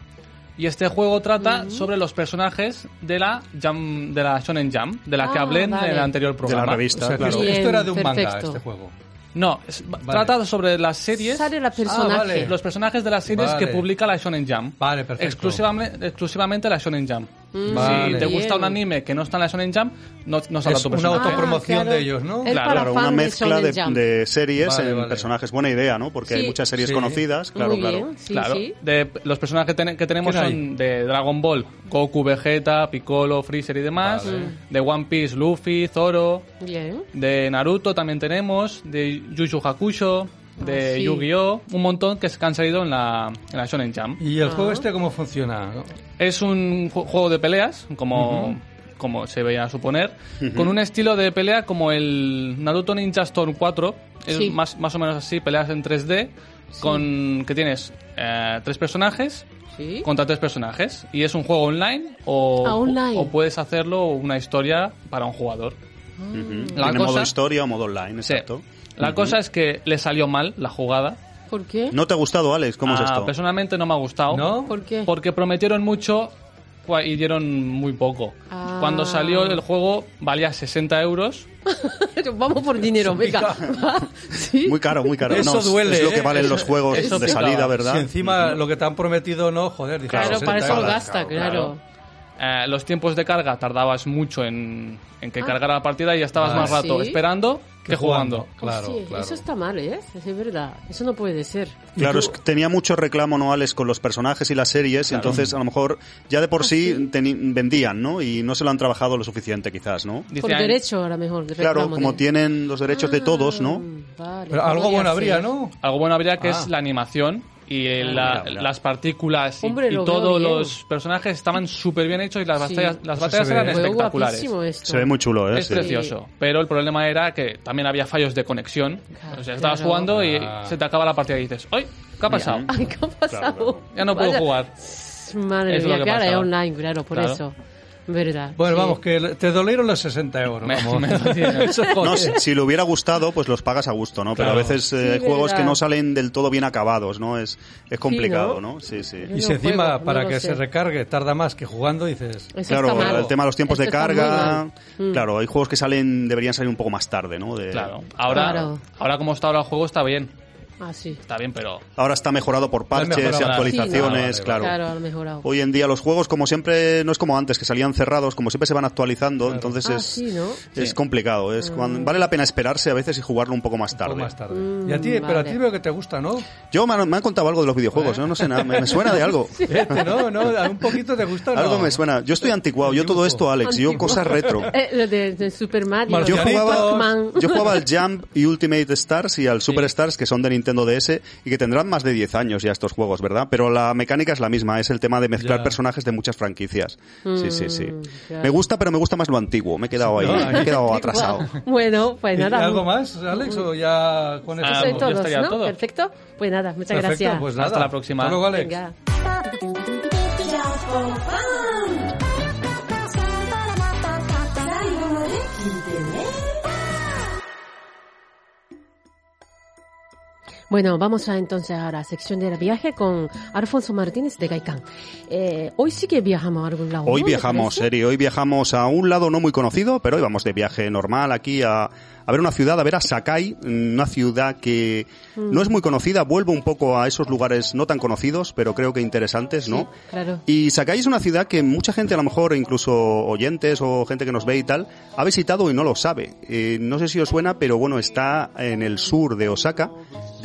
Y este juego trata sobre los personajes de la Jam, de la Shonen Jam, de la que Ah, hablé en el anterior De programa. la revista, O sea, que claro. esto- esto era de un manga, este juego. No, es- trata sobre las series, Sale la personaje. Ah, vale. los personajes de las series Vale. que publica la Shonen Jam. Vale, perfecto. Exclusivamente, exclusivamente la Shonen Jam. Vale. Si te gusta Bien. un anime que no está en la Shonen Jam, no, no sale Es tu una autopromoción Ah, claro. de ellos, ¿no? Es Claro, para una de mezcla de, Jump. de series Vale, en vale. personajes. Buena idea, ¿no? Porque Sí. hay muchas series Sí. conocidas, claro, Muy claro. bien, sí, claro, sí. de los personajes que, ten- que tenemos son de Dragon Ball, Goku, Vegeta, Piccolo, Freezer y demás. Vale. De One Piece, Luffy, Zoro. Bien. De Naruto también tenemos. De Yu Hakusho. De Ah, sí. Yu-Gi-Oh! Un montón que, han salido en la, en la Shonen Jam. ¿Y el Ah. juego este cómo funciona? Es un ju- juego de peleas, como, como se veía a suponer, con un estilo de pelea como el Naruto Ninja Storm 4. Es Sí. más, más o menos así, peleas en 3D, con que tienes eh, tres personajes Sí. contra tres personajes. Y es un juego online o, Ah, online. o puedes hacerlo una historia para un jugador. La Tiene cosa- modo historia o modo online, Sí. exacto. La cosa es que le salió mal la jugada. ¿Por qué? ¿No te ha gustado, Alex? ¿Cómo es Ah, esto? Personalmente no me ha gustado. ¿No? ¿Por qué? Porque prometieron mucho y dieron muy poco. Ah. Cuando salió el juego valía 60 euros. Vamos por dinero, venga. ¿Sí? Muy caro, muy caro. Eso No, es- duele, Es lo que ¿eh? valen los juegos eso de salida, ¿verdad? Si encima lo que te han prometido no, joder, Claro, para 60 eso lo gasta, claro. Eh, los tiempos de carga tardabas mucho en, en que Ah. cargara la partida y ya estabas Ah, más rato ¿sí? esperando que jugando. Claro, Hostia, claro. Eso está mal, ¿eh? Es verdad. Eso no puede ser. Claro, es que tenía mucho reclamo, ¿no, Alex, con los personajes y las series, entonces a lo mejor ya de por Ah, sí, vendían, ¿no? Y no se lo han trabajado lo suficiente, quizás, ¿no? Por derecho, a lo mejor. de Claro, reclamo como de- tienen los derechos de todos, ¿no? Ah, vale, Pero algo podría bueno habría, ser. ¿no? Algo bueno habría que Ah. es la animación y eh, la- mira, mira. las partículas y, Hombre, y lo veo todos los personajes estaban súper bien hechos y las Sí. batallas, las batallas eran espectaculares. Se ve muy chulo, ¿eh? Es Sí. precioso, pero el problema era que también había fallos de conexión. Claro, o sea, estabas claro. jugando y Ah. se te acaba la partida y dices, ¡ay! ¿Qué ha pasado? Ay, ¿qué ha pasado? Ya no puedo Vaya. jugar. Madre Es lo mía, que claro, es online, claro, por Claro. eso. Verdad. Bueno, sí. vamos, que te dolieron los 60 euros. Me- vamos. me dolieron. Eso, joder. No, si, si le hubiera gustado, pues los pagas a gusto, ¿no? Pero a veces eh, Sí, hay juegos verdad. que no salen del todo bien acabados, ¿no? Es, es complicado, ¿no? ¿no? Sí, sí. Y si encima, juego, para que sé. se recargue, tarda más que jugando, dices... Eso Claro, está mal. el tema de los tiempos Esto de carga. Mm. Claro, hay juegos que salen, deberían salir un poco más tarde, ¿no? De- Claro. Ahora, Claro. ahora como está ahora el juego está bien. Ah, sí. Está bien, pero Ahora está mejorado por parches y actualizaciones, Sí, ¿no? claro. Claro, mejorado. Hoy en día los juegos, como siempre, no es como antes, que salían cerrados, como siempre se van actualizando, entonces Ah, es, sí, ¿no? es Sí. complicado. Es cuando- vale la pena esperarse a veces y jugarlo un poco más Un tarde. poco más tarde. Mm, y a ti, pero a vale. ti veo que te gusta, ¿no? Yo me han, me han contado algo de los videojuegos, ¿no? No sé nada, me, me suena de algo. Fíjate, ¿no? ¿no? Un poquito te gusta, ¿no? Algo me suena. Yo estoy anticuado, yo todo esto, Alex, yo Antiguo. cosas retro. Eh, lo de, de Super Mario. Yo jugaba, yo jugaba al Jump y Ultimate Stars y al Super Stars, que son de Nintendo DS, y que tendrán más de 10 años ya estos juegos, ¿verdad? Pero la mecánica es la misma, es el tema de mezclar Ya. personajes de muchas franquicias. Sí, sí, sí. claro. Me gusta, pero me gusta más lo antiguo. Me he quedado ahí, No, me he quedado atrasado. Bueno, pues ¿Y nada. ¿Algo más, Alex? ¿O ya con esto? Ah, Eso es ya ¿no? todo. Perfecto. Pues nada, muchas Perfecto, gracias. pues nada. Hasta la próxima. Hasta luego, Alex. Venga. Bueno, vamos a entonces a la sección del viaje con Alfonso Martínez de Gaikán. Eh, hoy sí que viajamos a algún lado. Hoy ¿no? ¿Te viajamos? Eri, hoy viajamos a un lado no muy conocido, pero hoy vamos de viaje normal aquí a, a ver una ciudad, a ver a Sakai, una ciudad que Mm. no es muy conocida, vuelvo un poco a esos lugares no tan conocidos, pero creo que interesantes, ¿no? Sí, claro. Y Sakai es una ciudad que mucha gente, a lo mejor incluso oyentes o gente que nos ve y tal, ha visitado y no lo sabe. Eh, no sé si os suena, pero bueno, está en el sur de Osaka.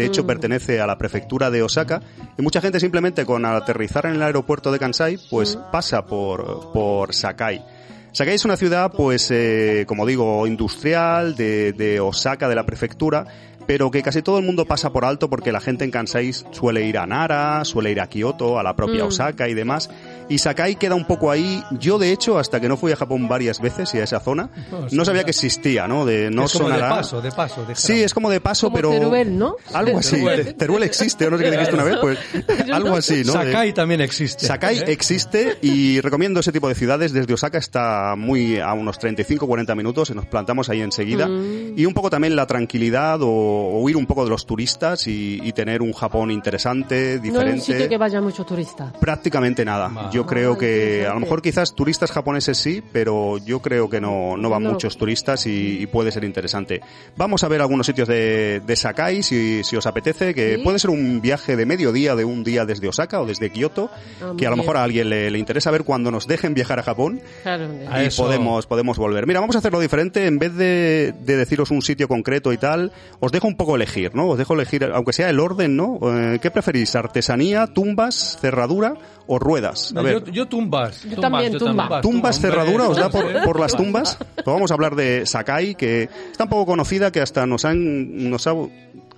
De hecho, pertenece a la prefectura de Osaka. Y mucha gente simplemente con aterrizar en el aeropuerto de Kansai, pues pasa por, por Sakai. Sakai es una ciudad, pues, eh, como digo, industrial, de, de Osaka, de la prefectura, pero que casi todo el mundo pasa por alto porque la gente en Kansai suele ir a Nara, suele ir a Kioto, a la propia Mm. Osaka y demás. Y Sakai queda un poco ahí. Yo, de hecho, hasta que no fui a Japón varias veces y a esa zona, no sabía que existía, ¿no? De no es como sonará. de paso, de paso. de Sí, es como de paso, Como pero. Teruel, ¿no? Algo así. Teruel. Te- Teruel existe, ¿o no sé qué dijiste una vez? Pues algo así, ¿no? De- Sakai también existe. Sakai ¿eh? existe y recomiendo ese tipo de ciudades. Desde Osaka está muy a unos 35-40 minutos y nos plantamos ahí enseguida. Mm. Y un poco también la tranquilidad o, o huir un poco de los turistas y, y tener un Japón interesante, No es un sitio diferente. que vaya mucho turista. Prácticamente nada. Yo creo que a lo mejor quizás turistas japoneses sí, pero yo creo que no, no van No. muchos turistas y, y puede ser interesante. Vamos a ver algunos sitios de, de Sakai si, si os apetece, que Sí. puede ser un viaje de mediodía de un día desde Osaka o desde Kioto, Ah, que a lo mejor bien. a alguien le, le interesa ver cuando nos dejen viajar a Japón Claro. Y eso. podemos, podemos volver. Mira, vamos a hacerlo diferente. En vez de, de deciros un sitio concreto y tal, os dejo un poco elegir, ¿no? Os dejo elegir, aunque sea el orden, ¿no? Eh, ¿Qué preferís? ¿Artesanía, tumbas, cerradura o ruedas? A No, ver. yo, yo tumbas. Yo también, tumba. ¿Tumbas, Hombre, cerradura os da por, ¿eh? por las tumbas? Pues vamos a hablar de Sakai, que es tan poco conocida que hasta nos han nos ha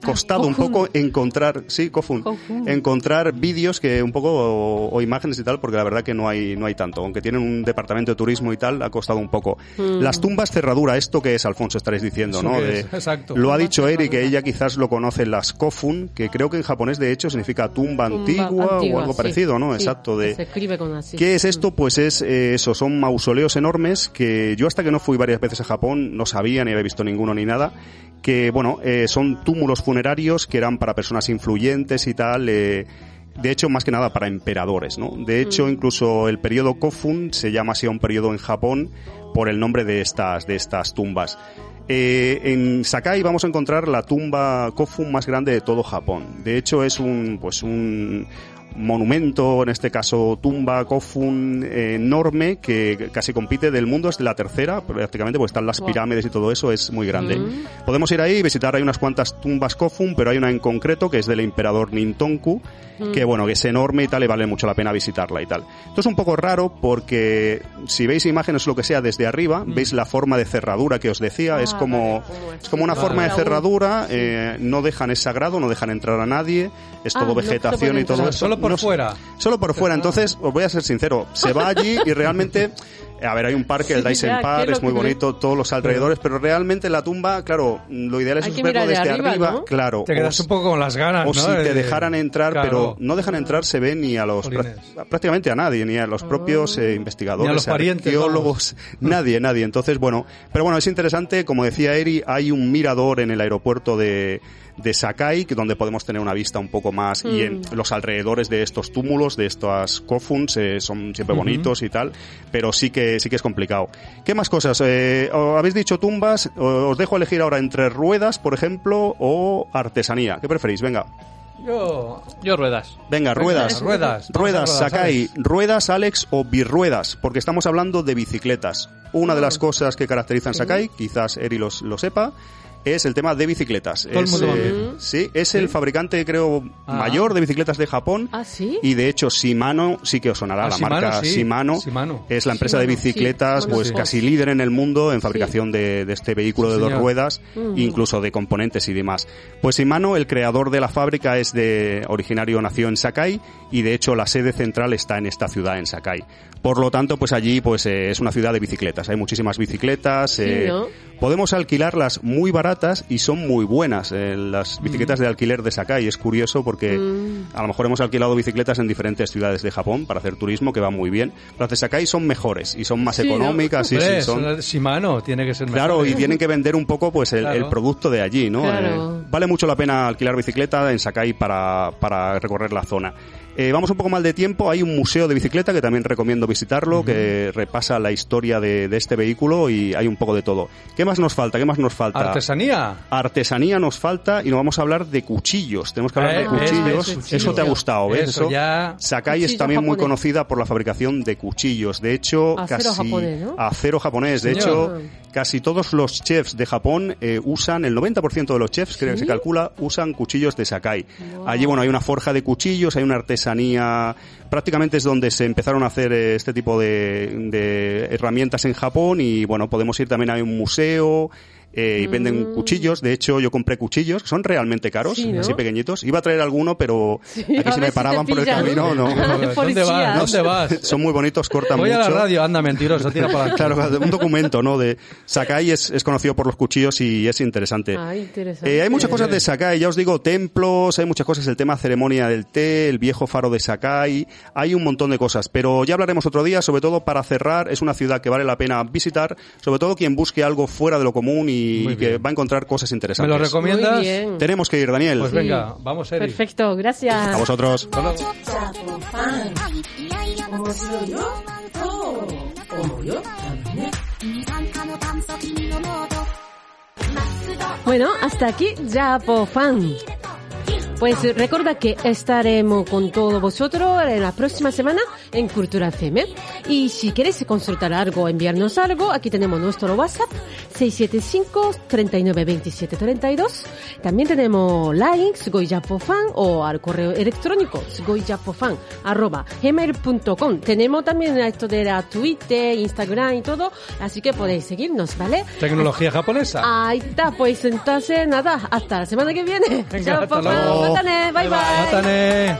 costado un poco encontrar, sí, Kofun, Kofun. encontrar vídeos que un poco o, o imágenes y tal, porque la verdad que no hay no hay tanto, aunque tienen un departamento de turismo y tal, ha costado un poco. Mm. Las tumbas cerradura, esto que es Alfonso estaréis diciendo, ¿Eso ¿no? De-? Exacto. Lo ha dicho Eri que ella quizás lo conoce las Kofun, que creo que en japonés de hecho significa tumba, Tumba antigua, o algo sí. parecido, ¿no? Sí, Exacto de Se escribe con así. ¿Qué es esto? Pues es eh, eso, son mausoleos enormes que yo hasta que no fui varias veces a Japón no sabía ni había visto ninguno ni nada. Que bueno, eh, son túmulos funerarios que eran para personas influyentes y tal. eh, de hecho, más que nada para emperadores, ¿no? De hecho, incluso el periodo Kofun se llama así a un periodo en Japón por el nombre de estas, de estas tumbas. Eh, en Sakai vamos a encontrar la tumba Kofun más grande de todo Japón. De hecho, es un, pues un monumento, en este caso tumba Kofun eh, enorme que casi compite del mundo, es la tercera prácticamente, porque están las Wow. pirámides y todo eso, es muy grande. Mm. Podemos ir ahí y visitar, hay unas cuantas tumbas Kofun, pero hay una en concreto que es del emperador Nintonku, Mm. que bueno, que es enorme y tal, y vale mucho la pena visitarla y tal. Esto es un poco raro porque si veis imágenes o lo que sea desde arriba, veis la forma de cerradura que os decía, es Mm. Ah, como, vale, es. como una Vale. forma de cerradura, eh, no dejan, es sagrado, no dejan entrar a nadie, es Ah, todo se vegetación y todo eso. Solo por No- fuera. Solo por fuera. Entonces, os voy a ser sincero, se va allí y realmente, a ver, hay un parque, el Sí, ya, Park, ¿qué es muy bonito, todos los alrededores, pero realmente la tumba, claro, lo ideal es verlo desde arriba, arriba, ¿no? claro. Te quedas o- un poco con las ganas, o ¿no? si te dejaran entrar, claro. pero no dejan entrar se ve ni a los prácticamente a nadie, ni a los propios eh, investigadores, Ni a los parientes, arqueólogos, nadie, nadie. Entonces, bueno, pero bueno, es interesante, como decía Eri, hay un mirador en el aeropuerto de de Sakai, que donde podemos tener una vista un poco más y en Mm. los alrededores de estos túmulos, de estas kofuns, eh, son siempre bonitos y tal, pero sí que sí que es complicado. ¿Qué más cosas? Eh, habéis dicho tumbas, os dejo elegir ahora entre ruedas, por ejemplo, o artesanía. ¿Qué preferís? Venga. Yo... Yo ruedas. Venga, ruedas. Ruedas. Ruedas, Sakai. Ruedas, Alex, o birruedas, porque estamos hablando de bicicletas. Una de las cosas que caracterizan Sakai, quizás Eri los- lo sepa, es el tema de bicicletas. Todo el Es, mundo eh, bien. sí, es el fabricante, creo, Ah. mayor de bicicletas de Japón. ¿Ah, sí? Y de hecho, Shimano, sí que os sonará Ah, la Shimano, marca sí. Shimano, Shimano. es la empresa de Shimano, bicicletas, pues casi líder en el mundo en fabricación de, de este vehículo Sí, de dos ruedas, Mm. incluso de componentes y demás. Pues Shimano, el creador de la fábrica, es de originario nació en Sakai y de hecho la sede central está en esta ciudad, en Sakai. Por lo tanto, pues allí pues eh, es una ciudad de bicicletas. Hay muchísimas bicicletas. eh, ¿no? Podemos alquilarlas muy baratas y son muy buenas. eh, las bicicletas de alquiler de Sakai es curioso porque Mm. a lo mejor hemos alquilado bicicletas en diferentes ciudades de Japón para hacer turismo que va muy bien. Las de Sakai son mejores y son más Sí, ¿no? económicas. Sí, son, son Shimano, tiene que ser Claro, mejor. y tienen que vender un poco pues el, Claro. el producto de allí, ¿no? Claro. Eh, vale mucho la pena alquilar bicicleta en Sakai para, para recorrer la zona. Eh, vamos un poco mal de tiempo, hay un museo de bicicleta que también recomiendo visitarlo, que repasa la historia de, de este vehículo y hay un poco de todo. ¿Qué más nos falta? ¿Qué más nos falta? Artesanía. Artesanía nos falta y nos vamos a hablar de cuchillos. Tenemos que hablar Eh, de cuchillos. ves, ves, Eso te ha gustado, ¿ves? Eso ya- Sakai es Cuchillo también muy conocida por la fabricación de cuchillos. De hecho, Acero casi japonés, ¿no? acero japonés. De Señor. hecho, casi todos los chefs de Japón eh, usan, el 90% de los chefs, creo que se calcula, usan cuchillos de Sakai. Allí, bueno, hay una forja de cuchillos, hay una artesanía, prácticamente es donde se empezaron a hacer eh, este tipo de, de herramientas en Japón y, bueno, podemos ir también a un museo. Eh, y venden cuchillos. De hecho, yo compré cuchillos, que son realmente caros, Sí, ¿no? así pequeñitos. Iba a traer alguno, pero aquí a se me si paraban por el camino. No, ¿Dónde Policía. vas? ¿Dónde vas? Son muy bonitos, cortan Voy a mucho. la radio, anda, mentiroso, tira para. Claro, un documento, ¿no? De Sakai es, es conocido por los cuchillos y es interesante. Ah, interesante. Eh, hay muchas cosas de Sakai, ya os digo, templos, hay muchas cosas, el tema ceremonia del té, el viejo faro de Sakai, hay un montón de cosas, pero ya hablaremos otro día, sobre todo para cerrar, es una ciudad que vale la pena visitar, sobre todo quien busque algo fuera de lo común y, y, que va a encontrar cosas interesantes. ¿Me lo recomiendas? Tenemos que ir, Daniel. Pues venga, sí. vamos, Eric. Perfecto, gracias. A vosotros. Bueno, hasta aquí Japofan. Pues eh, recuerda que estaremos con todos vosotros en la próxima semana en Cultura FM. Y si quieres consultar algo, enviarnos algo, aquí tenemos nuestro WhatsApp 675-392732. También tenemos Line, Fan o al correo electrónico arroba gmail.com. Tenemos también esto de la Twitter, Instagram y todo, así que podéis seguirnos, ¿vale? Tecnología japonesa. Ahí está, pues entonces nada, hasta la semana que viene. Venga, またね。バイバイ。またね。